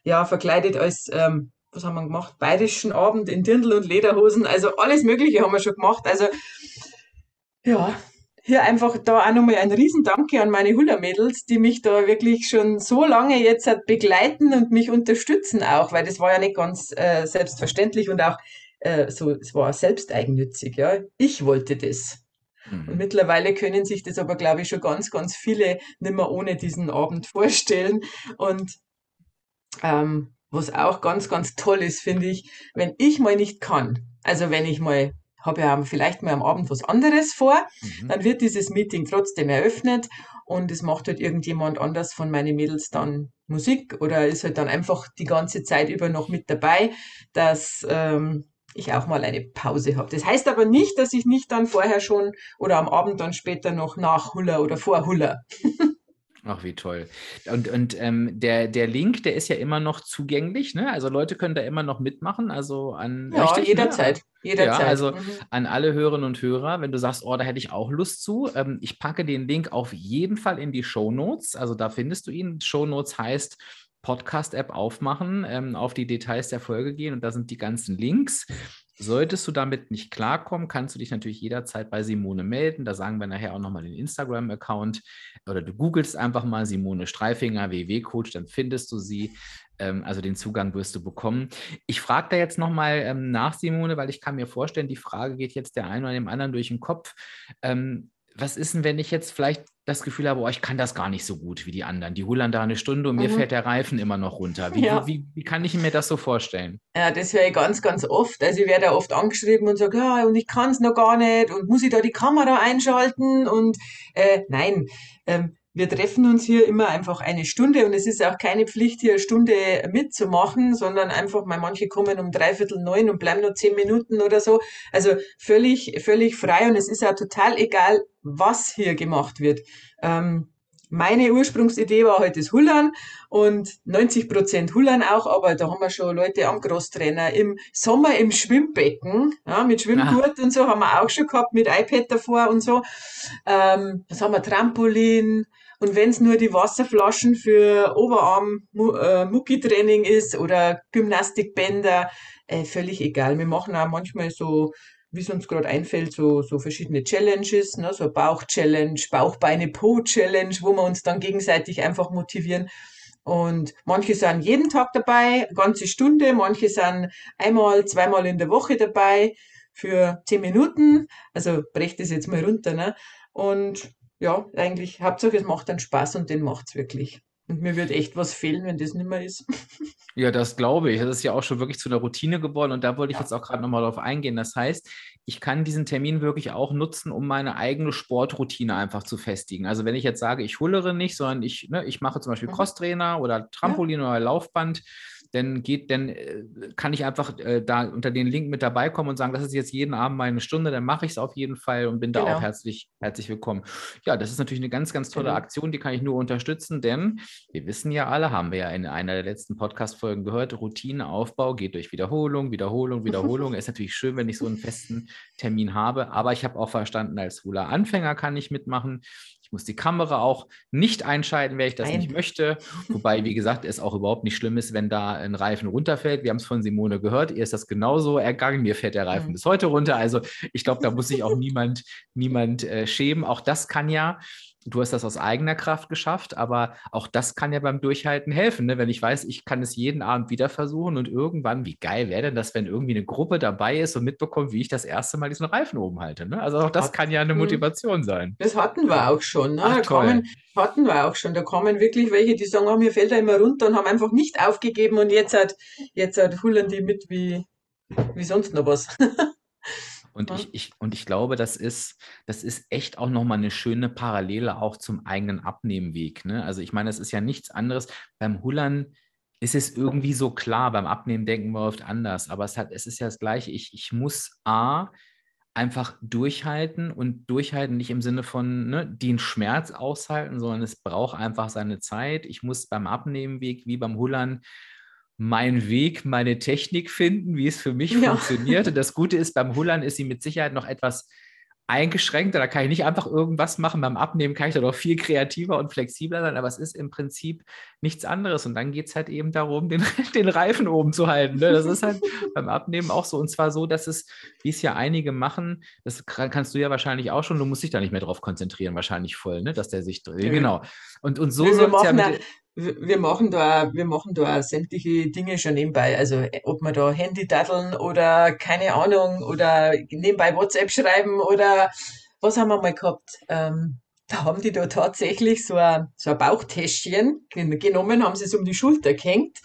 ja, verkleidet als, ähm, was haben wir gemacht? Bayerischen Abend in Dirndl und Lederhosen. Also alles Mögliche haben wir schon gemacht. Also ja, hier einfach da auch nochmal ein Riesendanke an meine Hula-Mädels, die mich da wirklich schon so lange jetzt begleiten und mich unterstützen auch, weil das war ja nicht ganz äh, selbstverständlich und auch äh, so, es war selbsteigennützig, ja. Ich wollte das. Und Mhm. mittlerweile können sich das aber, glaube ich, schon ganz, ganz viele nicht mehr ohne diesen Abend vorstellen. Und ähm, was auch ganz, ganz toll ist, finde ich, wenn ich mal nicht kann, also wenn ich mal, habe ja vielleicht mal am Abend was anderes vor, Mhm. dann wird dieses Meeting trotzdem eröffnet und es macht halt irgendjemand anders von meinen Mädels dann Musik oder ist halt dann einfach die ganze Zeit über noch mit dabei, dass ähm, ich auch mal eine Pause habe. Das heißt aber nicht, dass ich nicht dann vorher schon oder am Abend dann später noch nachhuller oder vorhuller. Ach, wie toll. Und, und ähm, der, der Link, der ist ja immer noch zugänglich, ne? Also Leute können da immer noch mitmachen. Also an Ja, richtig, ne? jederzeit. Ja, Jederzeit. also Mhm. an alle Hörerinnen und Hörer, wenn du sagst, oh, da hätte ich auch Lust zu. Ähm, ich packe den Link auf jeden Fall in die Show Notes. Also da findest du ihn. Show Notes heißt Podcast-App aufmachen, ähm, auf die Details der Folge gehen und da sind die ganzen Links. Solltest du damit nicht klarkommen, kannst du dich natürlich jederzeit bei Simone melden. Da sagen wir nachher auch nochmal den Instagram-Account oder du googelst einfach mal Simone Streifinger, WW-Coach, dann findest du sie. Ähm, also den Zugang wirst du bekommen. Ich frage da jetzt nochmal ähm, nach, Simone, weil ich kann mir vorstellen, die Frage geht jetzt der einen oder dem anderen durch den Kopf. Was ist denn, wenn ich jetzt vielleicht das Gefühl habe, oh, ich kann das gar nicht so gut wie die anderen. Die hullern da eine Stunde und mir Mhm. fällt der Reifen immer noch runter. Wie, Ja. wie, wie kann ich mir das so vorstellen? Ja, das höre ich ganz, ganz oft. Also ich werde ja oft angeschrieben und sage, ja, und ich kann es noch gar nicht und muss ich da die Kamera einschalten? Und äh, nein, ähm, wir treffen uns hier immer einfach eine Stunde und es ist auch keine Pflicht, hier eine Stunde mitzumachen, sondern einfach, mal manche kommen um dreiviertel neun und bleiben nur zehn Minuten oder so. Also völlig, völlig frei und es ist auch total egal, was hier gemacht wird. Ähm, meine Ursprungsidee war heute das Hullern und 90 Prozent Hullern auch, aber da haben wir schon Leute am Crosstrainer. Im Sommer im Schwimmbecken, ja, mit Schwimmgurt und so haben wir auch schon gehabt, mit iPad davor und so. Ähm, was haben wir? Trampolin. Und wenn es nur die Wasserflaschen für Oberarm Mu äh, Muckitraining ist oder Gymnastikbänder, äh, völlig egal. Wir machen auch manchmal so, wie es uns gerade einfällt, so, so verschiedene Challenges, ne? so Bauch-Challenge, Bauch-Beine-Po-Challenge, wo wir uns dann gegenseitig einfach motivieren. Und manche sind jeden Tag dabei, ganze Stunde, manche sind einmal, zweimal in der Woche dabei für zehn Minuten. Also brecht das jetzt mal runter. Ne? Und ja, eigentlich, Hauptsache es macht dann Spaß und den macht's wirklich. Und mir wird echt was fehlen, wenn das nicht mehr ist. Ja, das glaube ich. Das ist ja auch schon wirklich zu einer Routine geworden und da wollte ich Ja. jetzt auch gerade nochmal drauf eingehen. Das heißt, ich kann diesen Termin wirklich auch nutzen, um meine eigene Sportroutine einfach zu festigen. Also wenn ich jetzt sage, ich hullere nicht, sondern ich, ne, ich mache zum Beispiel Mhm. Crosstrainer oder Trampolin oder Laufband, dann geht, dann äh, kann ich einfach äh, da unter den Link mit dabei kommen und sagen, das ist jetzt jeden Abend meine Stunde, dann mache ich es auf jeden Fall und bin da Genau. auch herzlich, herzlich willkommen. Ja, das ist natürlich eine ganz, ganz tolle Genau. Aktion, die kann ich nur unterstützen, denn wir wissen ja alle, haben wir ja in einer der letzten Podcast-Folgen gehört, Routineaufbau geht durch Wiederholung, Wiederholung, Wiederholung. ist natürlich schön, wenn ich so einen festen Termin habe, aber ich habe auch verstanden, als Hula-Anfänger kann ich mitmachen. Ich muss die Kamera auch nicht einschalten, wenn ich das Nein. nicht möchte. Wobei, wie gesagt, es auch überhaupt nicht schlimm ist, wenn da ein Reifen runterfällt. Wir haben es von Simone gehört, ihr ist das genauso ergangen. Mir fällt der Reifen Mhm. bis heute runter. Also ich glaube, da muss sich auch niemand, niemand äh, schämen. Auch das kann ja Du hast das aus eigener Kraft geschafft, aber auch das kann ja beim Durchhalten helfen. Ne? Wenn ich weiß, ich kann es jeden Abend wieder versuchen und irgendwann, wie geil wäre denn das, wenn irgendwie eine Gruppe dabei ist und mitbekommt, wie ich das erste Mal diesen Reifen oben halte. Ne? Also auch das kann ja eine Mhm. Motivation sein. Das hatten wir auch schon. Ne? Ach, da kommen, hatten wir auch schon. Da kommen wirklich welche, die sagen, oh, mir fällt er immer runter und haben einfach nicht aufgegeben und jetzt hat, jetzt hat hullern die mit wie, wie sonst noch was. Und Ja. ich, ich, und ich glaube, das ist, das ist echt auch nochmal eine schöne Parallele auch zum eigenen Abnehmweg. Ne? Also ich meine, es ist ja nichts anderes. Beim Hullern ist es irgendwie so klar, beim Abnehmen denken wir oft anders, aber es, hat, es ist ja das Gleiche. Ich, ich muss A, einfach durchhalten und durchhalten nicht im Sinne von ne, den Schmerz aushalten, sondern es braucht einfach seine Zeit. Ich muss beim Abnehmenweg wie beim Hullern meinen Weg, meine Technik finden, wie es für mich Ja. funktioniert. Und das Gute ist, beim Hullern ist sie mit Sicherheit noch etwas eingeschränkter. Da kann ich nicht einfach irgendwas machen. Beim Abnehmen kann ich da doch viel kreativer und flexibler sein, aber es ist im Prinzip nichts anderes. Und dann geht es halt eben darum, den, den Reifen oben zu halten. Ne? Das ist halt beim Abnehmen auch so. Und zwar so, dass es, wie es ja einige machen, das kann- kannst du ja wahrscheinlich auch schon, du musst dich da nicht mehr drauf konzentrieren, wahrscheinlich voll, ne? dass der sich dreht. Genau. Und, und so soll es ja mit wir machen da, wir machen da sämtliche Dinge schon nebenbei. Also ob wir da Handy daddeln oder keine Ahnung oder nebenbei WhatsApp schreiben oder was haben wir mal gehabt? Ähm, da haben die da tatsächlich so ein, so ein Bauchtäschchen genommen, haben sie es um die Schulter gehängt.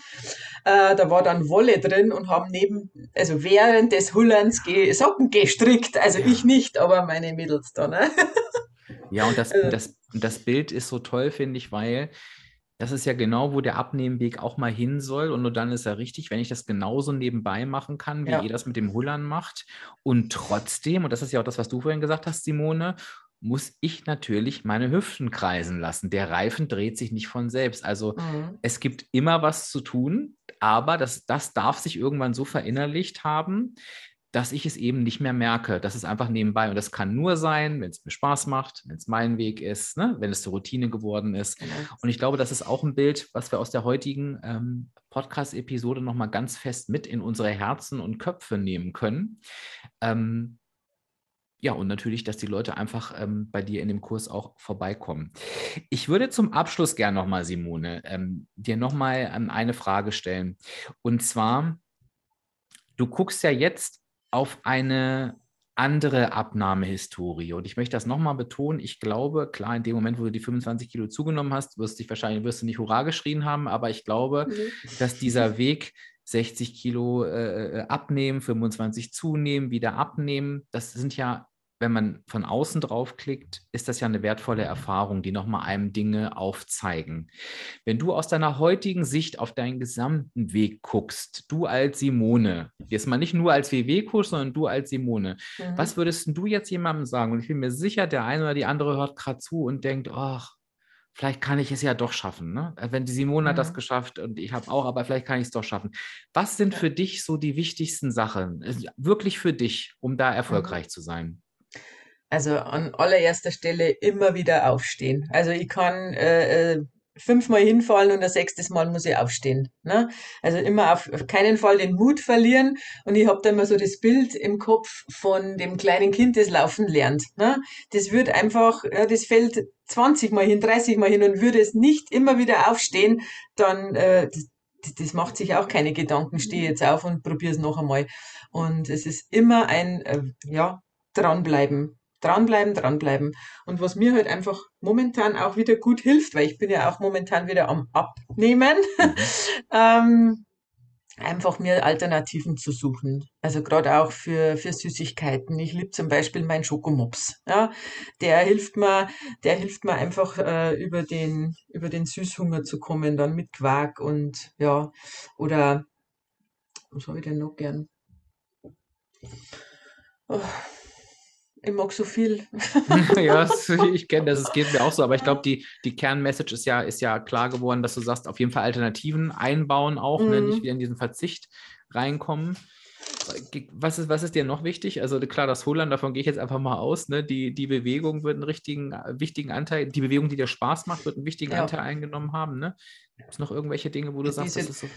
Äh, da war dann Wolle drin und haben neben, also während des Hullerns Socken gestrickt. Also ja. ich nicht, aber meine Mädels da. Ne? Ja, und das, also, das, das Bild ist so toll, finde ich, weil das ist ja genau, wo der Abnehmweg auch mal hin soll. Und nur dann ist er richtig, wenn ich das genauso nebenbei machen kann, wie ja. ihr das mit dem Hullern macht. Und trotzdem, und das ist ja auch das, was du vorhin gesagt hast, Simone, muss ich natürlich meine Hüften kreisen lassen. Der Reifen dreht sich nicht von selbst. Also mhm. es gibt immer was zu tun, aber das, das darf sich irgendwann so verinnerlicht haben, dass ich es eben nicht mehr merke. Das ist einfach nebenbei. Und das kann nur sein, wenn es mir Spaß macht, wenn es mein Weg ist, ne? wenn es zur Routine geworden ist. Genau. Und ich glaube, das ist auch ein Bild, was wir aus der heutigen ähm, Podcast-Episode nochmal ganz fest mit in unsere Herzen und Köpfe nehmen können. Ähm, ja, und natürlich, dass die Leute einfach ähm, bei dir in dem Kurs auch vorbeikommen. Ich würde zum Abschluss gerne nochmal, Simone, ähm, dir nochmal ähm, eine Frage stellen. Und zwar, du guckst ja jetzt auf eine andere Abnahmehistorie. Und ich möchte das nochmal betonen. Ich glaube, klar, in dem Moment, wo du die 25 Kilo zugenommen hast, wirst du dich wahrscheinlich wirst du nicht Hurra geschrien haben, aber ich glaube, mhm. dass dieser Weg 60 Kilo äh, äh abnehmen, 25 zunehmen, wieder abnehmen, das sind ja wenn man von außen drauf klickt, ist das ja eine wertvolle Erfahrung, die nochmal einem Dinge aufzeigen. Wenn du aus deiner heutigen Sicht auf deinen gesamten Weg guckst, du als Simone, jetzt mal nicht nur als WW-Coach, sondern du als Simone, mhm. was würdest du jetzt jemandem sagen? Und ich bin mir sicher, der eine oder die andere hört gerade zu und denkt, ach, vielleicht kann ich es ja doch schaffen. Ne? Wenn die Simone mhm. hat das mhm. geschafft und ich habe auch, aber vielleicht kann ich es doch schaffen. Was sind für dich so die wichtigsten Sachen, äh, wirklich für dich, um da mhm. erfolgreich mhm. zu sein? Also an allererster Stelle immer wieder aufstehen. Also ich kann äh, äh, fünfmal hinfallen und das sechstes Mal muss ich aufstehen. Ne? Also immer auf, auf keinen Fall den Mut verlieren. Und ich habe da immer so das Bild im Kopf von dem kleinen Kind, das laufen lernt. Ne? Das wird einfach, ja, das fällt 20 Mal hin, 30 Mal hin und würde es nicht immer wieder aufstehen, dann äh, das, das macht sich auch keine Gedanken, stehe jetzt auf und probiere es noch einmal. Und es ist immer ein, äh, ja, dranbleiben dranbleiben, dranbleiben. Und was mir halt einfach momentan auch wieder gut hilft, weil ich bin ja auch momentan wieder am Abnehmen, mhm. ähm, einfach mir Alternativen zu suchen. Also gerade auch für, für Süßigkeiten. Ich liebe zum Beispiel meinen Schokomops. Ja, der hilft mir, der hilft mir einfach äh, über den über den Süßhunger zu kommen, dann mit Quark und ja oder was habe ich denn noch gern? Oh, ich mag so viel. ja, ich kenne das, es geht mir auch so, aber ich glaube, die, die Kernmessage ist ja, ist ja klar geworden, dass du sagst, auf jeden Fall Alternativen einbauen auch, mhm. ne, nicht wieder in diesen Verzicht reinkommen. Was ist, was ist dir noch wichtig? Also klar, das Holland, davon gehe ich jetzt einfach mal aus, ne? die, die Bewegung wird einen richtigen, wichtigen Anteil, die Bewegung, die dir Spaß macht, wird einen wichtigen ja. Anteil eingenommen haben. Ne? Gibt es noch irgendwelche Dinge, wo du sagst, das ist so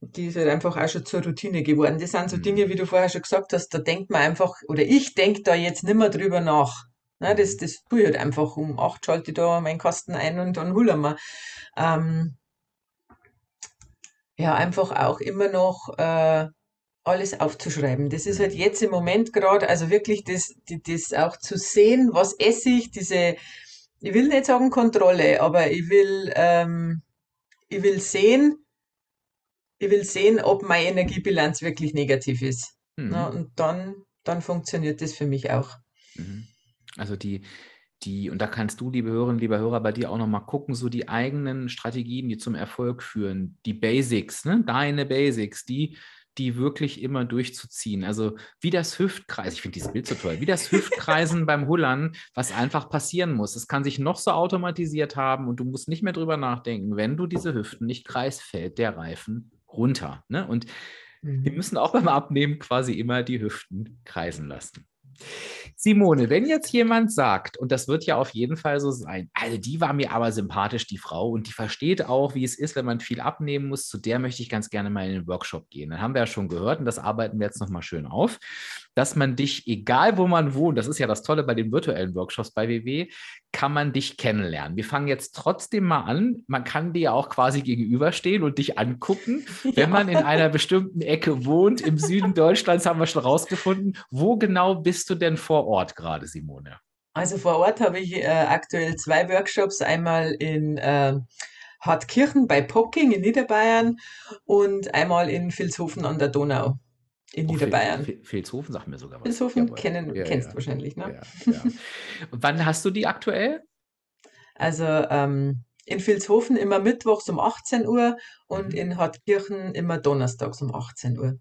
die ist halt einfach auch schon zur Routine geworden. Das sind so mhm. Dinge, wie du vorher schon gesagt hast, da denkt man einfach, oder ich denke da jetzt nicht mehr drüber nach. Ne, das, das tue ich halt einfach um acht schalte ich da meinen Kasten ein und dann holen wir. Ähm, ja, einfach auch immer noch äh, alles aufzuschreiben. Das ist halt jetzt im Moment gerade, also wirklich das, das auch zu sehen, was esse ich, diese, ich will nicht sagen Kontrolle, aber ich will, ähm, ich will sehen, ich will sehen, ob meine Energiebilanz wirklich negativ ist. Mhm. Na, und dann, dann funktioniert das für mich auch. Mhm. Also die, die, und da kannst du, liebe Hörerinnen, lieber Hörer, bei dir auch nochmal gucken, so die eigenen Strategien, die zum Erfolg führen, die Basics, ne? deine Basics, die, die wirklich immer durchzuziehen. Also wie das Hüftkreis, ich finde dieses Bild so toll, wie das Hüftkreisen beim Hullern, was einfach passieren muss. Es kann sich noch so automatisiert haben und du musst nicht mehr drüber nachdenken, wenn du diese Hüften nicht kreist, fällt der Reifen runter. Ne? Und mhm. wir müssen auch beim Abnehmen quasi immer die Hüften kreisen lassen. Simone, wenn jetzt jemand sagt, und das wird ja auf jeden Fall so sein, also die war mir aber sympathisch, die Frau, und die versteht auch, wie es ist, wenn man viel abnehmen muss, zu der möchte ich ganz gerne mal in den Workshop gehen. Dann haben wir ja schon gehört, und das arbeiten wir jetzt nochmal schön auf, dass man dich, egal wo man wohnt, das ist ja das Tolle bei den virtuellen Workshops bei WW, kann man dich kennenlernen. Wir fangen jetzt trotzdem mal an. Man kann dir ja auch quasi gegenüberstehen und dich angucken. Ja. Wenn man in einer bestimmten Ecke wohnt, im Süden Deutschlands haben wir schon rausgefunden. Wo genau bist du denn vor Ort gerade, Simone? Also vor Ort habe ich äh, aktuell zwei Workshops, einmal in äh, Hartkirchen bei Pocking in Niederbayern und einmal in Vilshofen an der Donau in oh, Niederbayern. Vilshofen sagt mir sogar was. Vilshofen kennen, ja, kennst ja. wahrscheinlich, ne? Ja, wann hast du die aktuell? Also ähm, in Vilshofen immer mittwochs um 18 Uhr und mhm. in Hartkirchen immer donnerstags um 18 Uhr.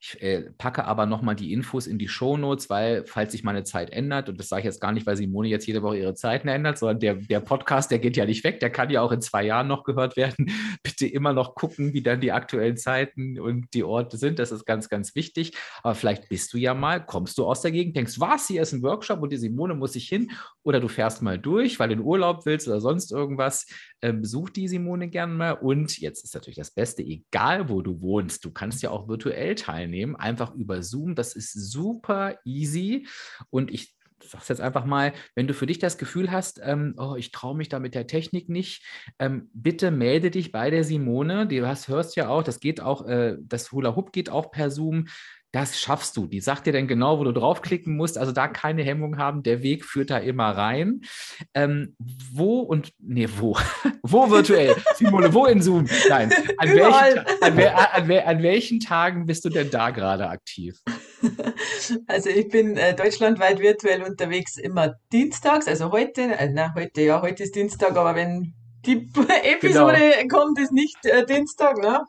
Ich äh, packe aber nochmal die Infos in die Shownotes, weil, falls sich meine Zeit ändert, und das sage ich jetzt gar nicht, weil Simone jetzt jede Woche ihre Zeiten ändert, sondern der, der Podcast, der geht ja nicht weg, der kann ja auch in zwei Jahren noch gehört werden. Bitte immer noch gucken, wie dann die aktuellen Zeiten und die Orte sind. Das ist ganz, ganz wichtig. Aber vielleicht bist du ja mal, kommst du aus der Gegend, denkst, was, hier ist ein Workshop und die Simone muss ich hin. Oder du fährst mal durch, weil du in Urlaub willst oder sonst irgendwas. Ähm, besuch die Simone gerne mal. Und jetzt ist natürlich das Beste, egal wo du wohnst, du kannst ja auch virtuell teilnehmen, einfach über Zoom. Das ist super easy. Und ich sage es jetzt einfach mal, wenn du für dich das Gefühl hast, ähm, oh, ich traue mich da mit der Technik nicht, ähm, bitte melde dich bei der Simone. Du hast, hörst ja auch, das geht auch, äh, das Hula Hoop geht auch per Zoom. Das schaffst du. Die sagt dir dann genau, wo du draufklicken musst. Also da keine Hemmung haben. Der Weg führt da immer rein. Ähm, wo und, nee, wo? wo virtuell? Simone, wo in Zoom? Nein. An welchen, an, an, an welchen Tagen bist du denn da gerade aktiv? Also ich bin äh, deutschlandweit virtuell unterwegs immer dienstags, also heute, äh, na heute, ja, heute ist Dienstag, aber wenn die Episode genau. kommt, ist nicht äh, Dienstag, ne?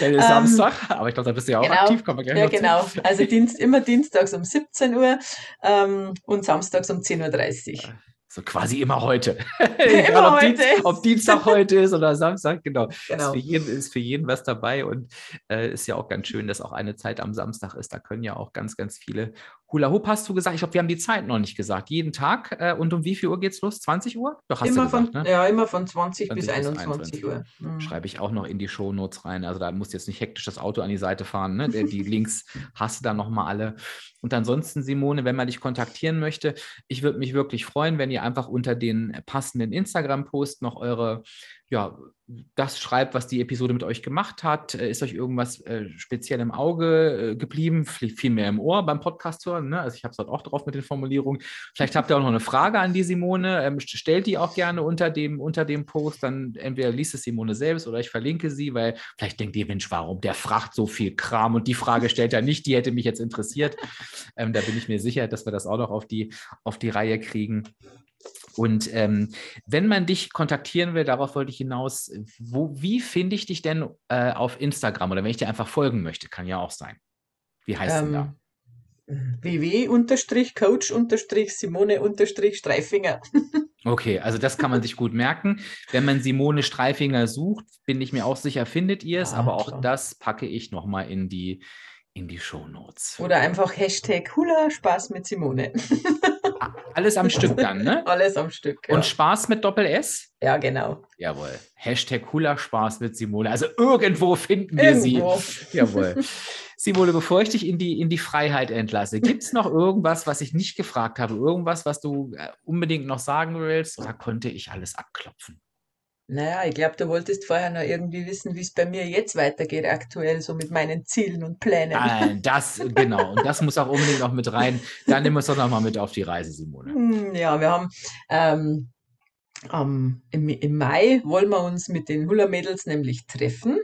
Dann ist ähm, Samstag, aber ich glaube, da bist du ja auch genau, aktiv, kommen wir gleich Ja, genau. Zu. Also Dienst, immer dienstags um 17 Uhr ähm, und samstags um 10.30 Uhr. So quasi immer heute. immer ob, heute. Dienst, ob Dienstag heute ist oder Samstag, genau. genau. Ist, für jeden, ist für jeden was dabei und äh, ist ja auch ganz schön, dass auch eine Zeit am Samstag ist. Da können ja auch ganz, ganz viele Hula Hoop hast du gesagt. Ich glaube, wir haben die Zeit noch nicht gesagt. Jeden Tag. Äh, und um wie viel Uhr geht es los? 20 Uhr? Doch, hast immer du gesagt, von, ne? Ja, immer von 20, 20 bis 21 Uhr. Mhm. Schreibe ich auch noch in die Shownotes rein. Also da musst du jetzt nicht hektisch das Auto an die Seite fahren. Ne? Die Links hast du dann nochmal alle. Und ansonsten, Simone, wenn man dich kontaktieren möchte, ich würde mich wirklich freuen, wenn ihr einfach unter den passenden Instagram-Post noch eure ja, das schreibt, was die Episode mit euch gemacht hat. Äh, ist euch irgendwas äh, speziell im Auge äh, geblieben? Viel mehr im Ohr beim Podcast hören. Ne? Also ich habe es dort auch drauf mit den Formulierungen. Vielleicht habt ihr auch noch eine Frage an die Simone. Ähm, stellt die auch gerne unter dem, unter dem Post. Dann entweder liest es Simone selbst oder ich verlinke sie, weil vielleicht denkt ihr, Mensch, warum? Der fragt so viel Kram und die Frage stellt er nicht, die hätte mich jetzt interessiert. Ähm, da bin ich mir sicher, dass wir das auch noch auf die, auf die Reihe kriegen. Und ähm, wenn man dich kontaktieren will, darauf wollte ich hinaus, wo, wie finde ich dich denn äh, auf Instagram oder wenn ich dir einfach folgen möchte, kann ja auch sein. Wie heißt ähm, denn da? ww-coach-simone-streifinger. Okay, also das kann man sich gut merken. Wenn man Simone Streifinger sucht, bin ich mir auch sicher, findet ihr es, ah, aber auch klar. das packe ich nochmal in die, in die Shownotes. Oder einfach Hashtag Hula Spaß mit Simone. Alles am Stück dann, ne? Alles am Stück. Ja. Und Spaß mit Doppel S? Ja, genau. Jawohl. Hashtag cooler Spaß mit Simone. Also irgendwo finden wir irgendwo. sie. Jawohl. Simone, bevor ich dich in die, in die Freiheit entlasse, gibt es noch irgendwas, was ich nicht gefragt habe? Irgendwas, was du äh, unbedingt noch sagen willst? Oder konnte ich alles abklopfen? Naja, ich glaube, du wolltest vorher noch irgendwie wissen, wie es bei mir jetzt weitergeht, aktuell, so mit meinen Zielen und Plänen. Nein, das, genau. Und das muss auch unbedingt noch mit rein. Dann nehmen wir es doch nochmal mit auf die Reise, Simone. Hm, ja, wir haben ähm, um, im, im, Mai wollen wir uns mit den Hula-Mädels nämlich treffen.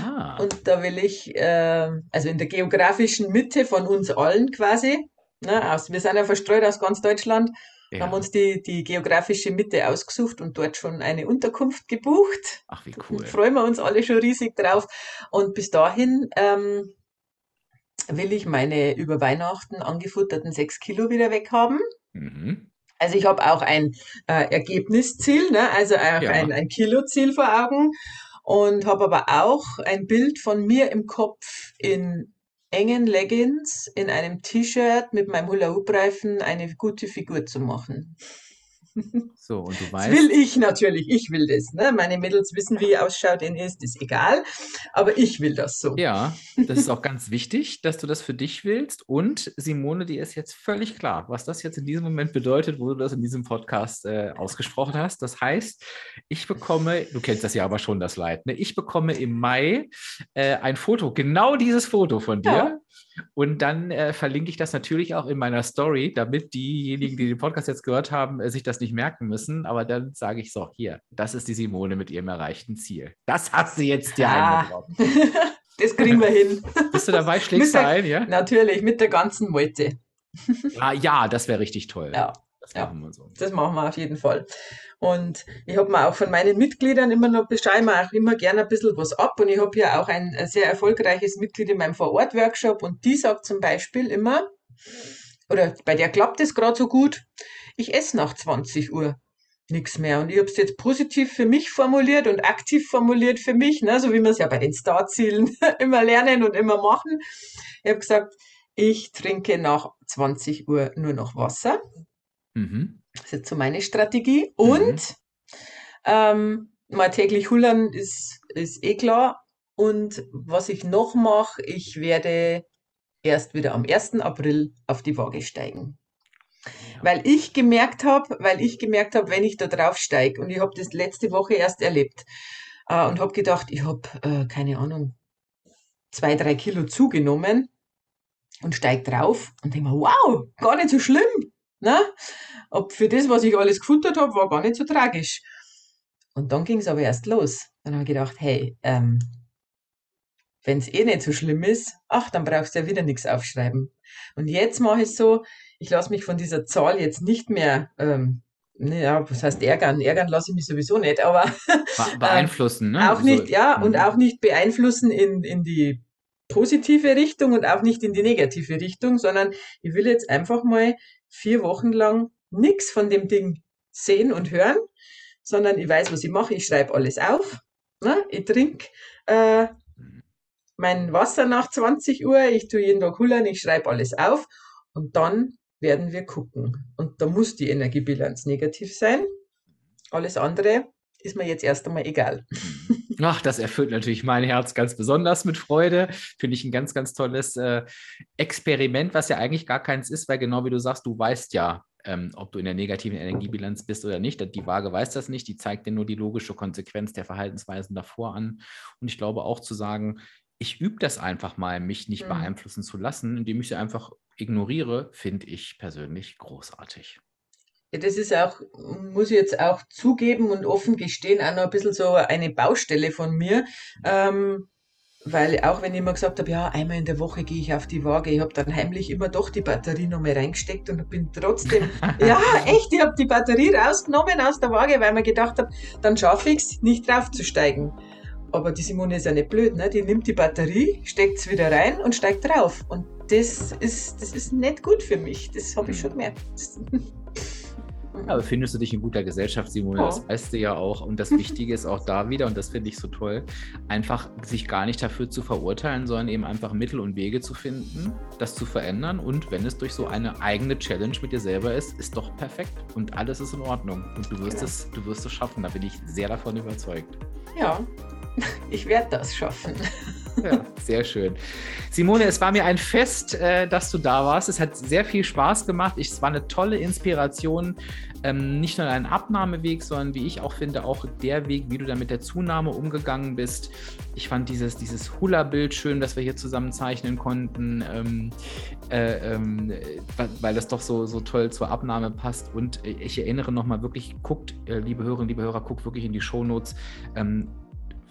Aha. Und da will ich, äh, also in der geografischen Mitte von uns allen quasi, ne, aus, wir sind ja verstreut aus ganz Deutschland, ja. haben uns die, die geografische Mitte ausgesucht und dort schon eine Unterkunft gebucht. Ach, wie cool. Da freuen wir uns alle schon riesig drauf. Und bis dahin ähm, will ich meine über Weihnachten angefutterten sechs Kilo wieder weghaben. Mhm. Also ich habe auch ein äh, Ergebnisziel, ne? also auch ja. ein, ein Kiloziel vor Augen und habe aber auch ein Bild von mir im Kopf in engen Leggings in einem T-Shirt mit meinem Hula-Hoop-Reifen eine gute Figur zu machen. So, und du weißt. Das will ich natürlich, ich will das. Ne? Meine Mädels wissen, wie ausschaut, ihnen ist, ist egal. Aber ich will das so. Ja, das ist auch ganz wichtig, dass du das für dich willst. Und Simone, dir ist jetzt völlig klar, was das jetzt in diesem Moment bedeutet, wo du das in diesem Podcast äh, ausgesprochen hast. Das heißt, ich bekomme, du kennst das ja aber schon, das Leid, ne? ich bekomme im Mai äh, ein Foto, genau dieses Foto von dir. Ja. Und dann äh, verlinke ich das natürlich auch in meiner Story, damit diejenigen, die den Podcast jetzt gehört haben, äh, sich das nicht merken müssen. Aber dann sage ich so: Hier, das ist die Simone mit ihrem erreichten Ziel. Das hast du jetzt dir ah. eingebraucht. das kriegen wir hin. Bist du dabei? Schlägst du ein, ja? Natürlich, mit der ganzen Meute. ah, ja, das wäre richtig toll. Ja. Das machen ja, wir so. Das machen wir auf jeden Fall. Und ich habe mir auch von meinen Mitgliedern immer noch, beschreiben auch immer gerne ein bisschen was ab. Und ich habe hier auch ein, sehr erfolgreiches Mitglied in meinem Vorort-Workshop und die sagt zum Beispiel immer, oder bei der klappt es gerade so gut, ich esse nach 20 Uhr nichts mehr. Und ich habe es jetzt positiv für mich formuliert und aktiv formuliert für mich, ne, so wie wir es ja bei den Startzielen immer lernen und immer machen. Ich habe gesagt, ich trinke nach 20 Uhr nur noch Wasser. Mhm. Das ist jetzt so meine Strategie. Und mhm. ähm, mal täglich hullern ist, ist eh klar. Und was ich noch mache, ich werde erst wieder am 1. April auf die Waage steigen. Weil ich gemerkt habe, weil ich gemerkt habe, wenn ich da drauf steige, und ich habe das letzte Woche erst erlebt äh, und habe gedacht, ich habe, äh, keine Ahnung, zwei, drei Kilo zugenommen und steige drauf und denke mir, wow, gar nicht so schlimm. Ne? Ob für das, was ich alles gefuttert habe, war gar nicht so tragisch. Und dann ging es aber erst los. Dann habe ich gedacht, hey, ähm, wenn es eh nicht so schlimm ist, ach, dann brauchst du ja wieder nichts aufschreiben. Und jetzt mache ich so, ich lasse mich von dieser Zahl jetzt nicht mehr, ähm, ja, was heißt ärgern? Ärgern lasse ich mich sowieso nicht, aber beeinflussen, ne? Auch nicht, ja, und mhm. auch nicht beeinflussen in, in die positive Richtung und auch nicht in die negative Richtung, sondern ich will jetzt einfach mal vier Wochen lang nichts von dem Ding sehen und hören, sondern ich weiß, was ich mache. Ich schreibe alles auf. Ne? Ich trinke äh, mein Wasser nach 20 Uhr, ich tue jeden Tag Hullern, ich schreibe alles auf und dann werden wir gucken. Und da muss die Energiebilanz negativ sein. Alles andere ist mir jetzt erst einmal egal. Ach, das erfüllt natürlich mein Herz ganz besonders mit Freude. Finde ich ein ganz, ganz tolles äh, Experiment, was ja eigentlich gar keins ist, weil genau wie du sagst, du weißt ja, ähm, ob du in der negativen Energiebilanz bist oder nicht. Die Waage weiß das nicht, die zeigt dir nur die logische Konsequenz der Verhaltensweisen davor an. Und ich glaube auch zu sagen, ich übe das einfach mal, mich nicht mhm. beeinflussen zu lassen, indem ich sie einfach ignoriere, finde ich persönlich großartig. Ja, das ist auch, muss ich jetzt auch zugeben und offen gestehen, auch noch ein bisschen so eine Baustelle von mir. Ähm, weil auch wenn ich immer gesagt habe, ja, einmal in der Woche gehe ich auf die Waage, ich habe dann heimlich immer doch die Batterie noch mal reingesteckt und bin trotzdem, ja, echt, ich habe die Batterie rausgenommen aus der Waage, weil mir gedacht habe, dann schaffe ich es, nicht draufzusteigen. Aber die Simone ist ja nicht blöd, ne? Die nimmt die Batterie, steckt es wieder rein und steigt drauf. Und das ist, das ist nicht gut für mich. Das habe ich schon gemerkt. Aber findest du dich in guter Gesellschaft, Simone? Oh. Das weißt du ja auch. Und das Wichtige ist auch da wieder, und das finde ich so toll, einfach sich gar nicht dafür zu verurteilen, sondern eben einfach Mittel und Wege zu finden, das zu verändern. Und wenn es durch so eine eigene Challenge mit dir selber ist, ist doch perfekt. Und alles ist in Ordnung. Und du wirst, ja. es, du wirst es schaffen. Da bin ich sehr davon überzeugt. Ja, ich werde das schaffen. Sehr schön. Simone, es war mir ein Fest, äh, dass du da warst. Es hat sehr viel Spaß gemacht. es war eine tolle Inspiration. Ähm, nicht nur dein Abnahmeweg, sondern wie ich auch finde, auch der Weg, wie du da mit der Zunahme umgegangen bist. Ich fand dieses, dieses Hula-Bild schön, das wir hier zusammen zeichnen konnten, ähm, äh, ähm, weil das doch so, so toll zur Abnahme passt. Und ich erinnere nochmal wirklich, guckt, äh, liebe Hörerinnen, liebe Hörer, guckt wirklich in die Shownotes. Ähm,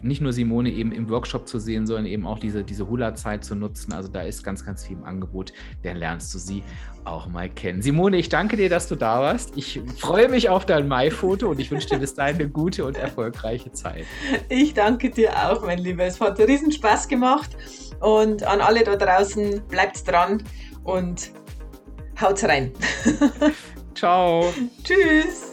nicht nur Simone eben im Workshop zu sehen, sondern eben auch diese, diese Hula-Zeit zu nutzen. Also da ist ganz, ganz viel im Angebot. Dann lernst du sie auch mal kennen. Simone, ich danke dir, dass du da warst. Ich freue mich auf dein Mai-Foto und ich wünsche dir bis dahin eine gute und erfolgreiche Zeit. Ich danke dir auch, mein Lieber. Es hat riesen Spaß gemacht. Und an alle da draußen, bleibt dran und haut's rein. Ciao. Tschüss.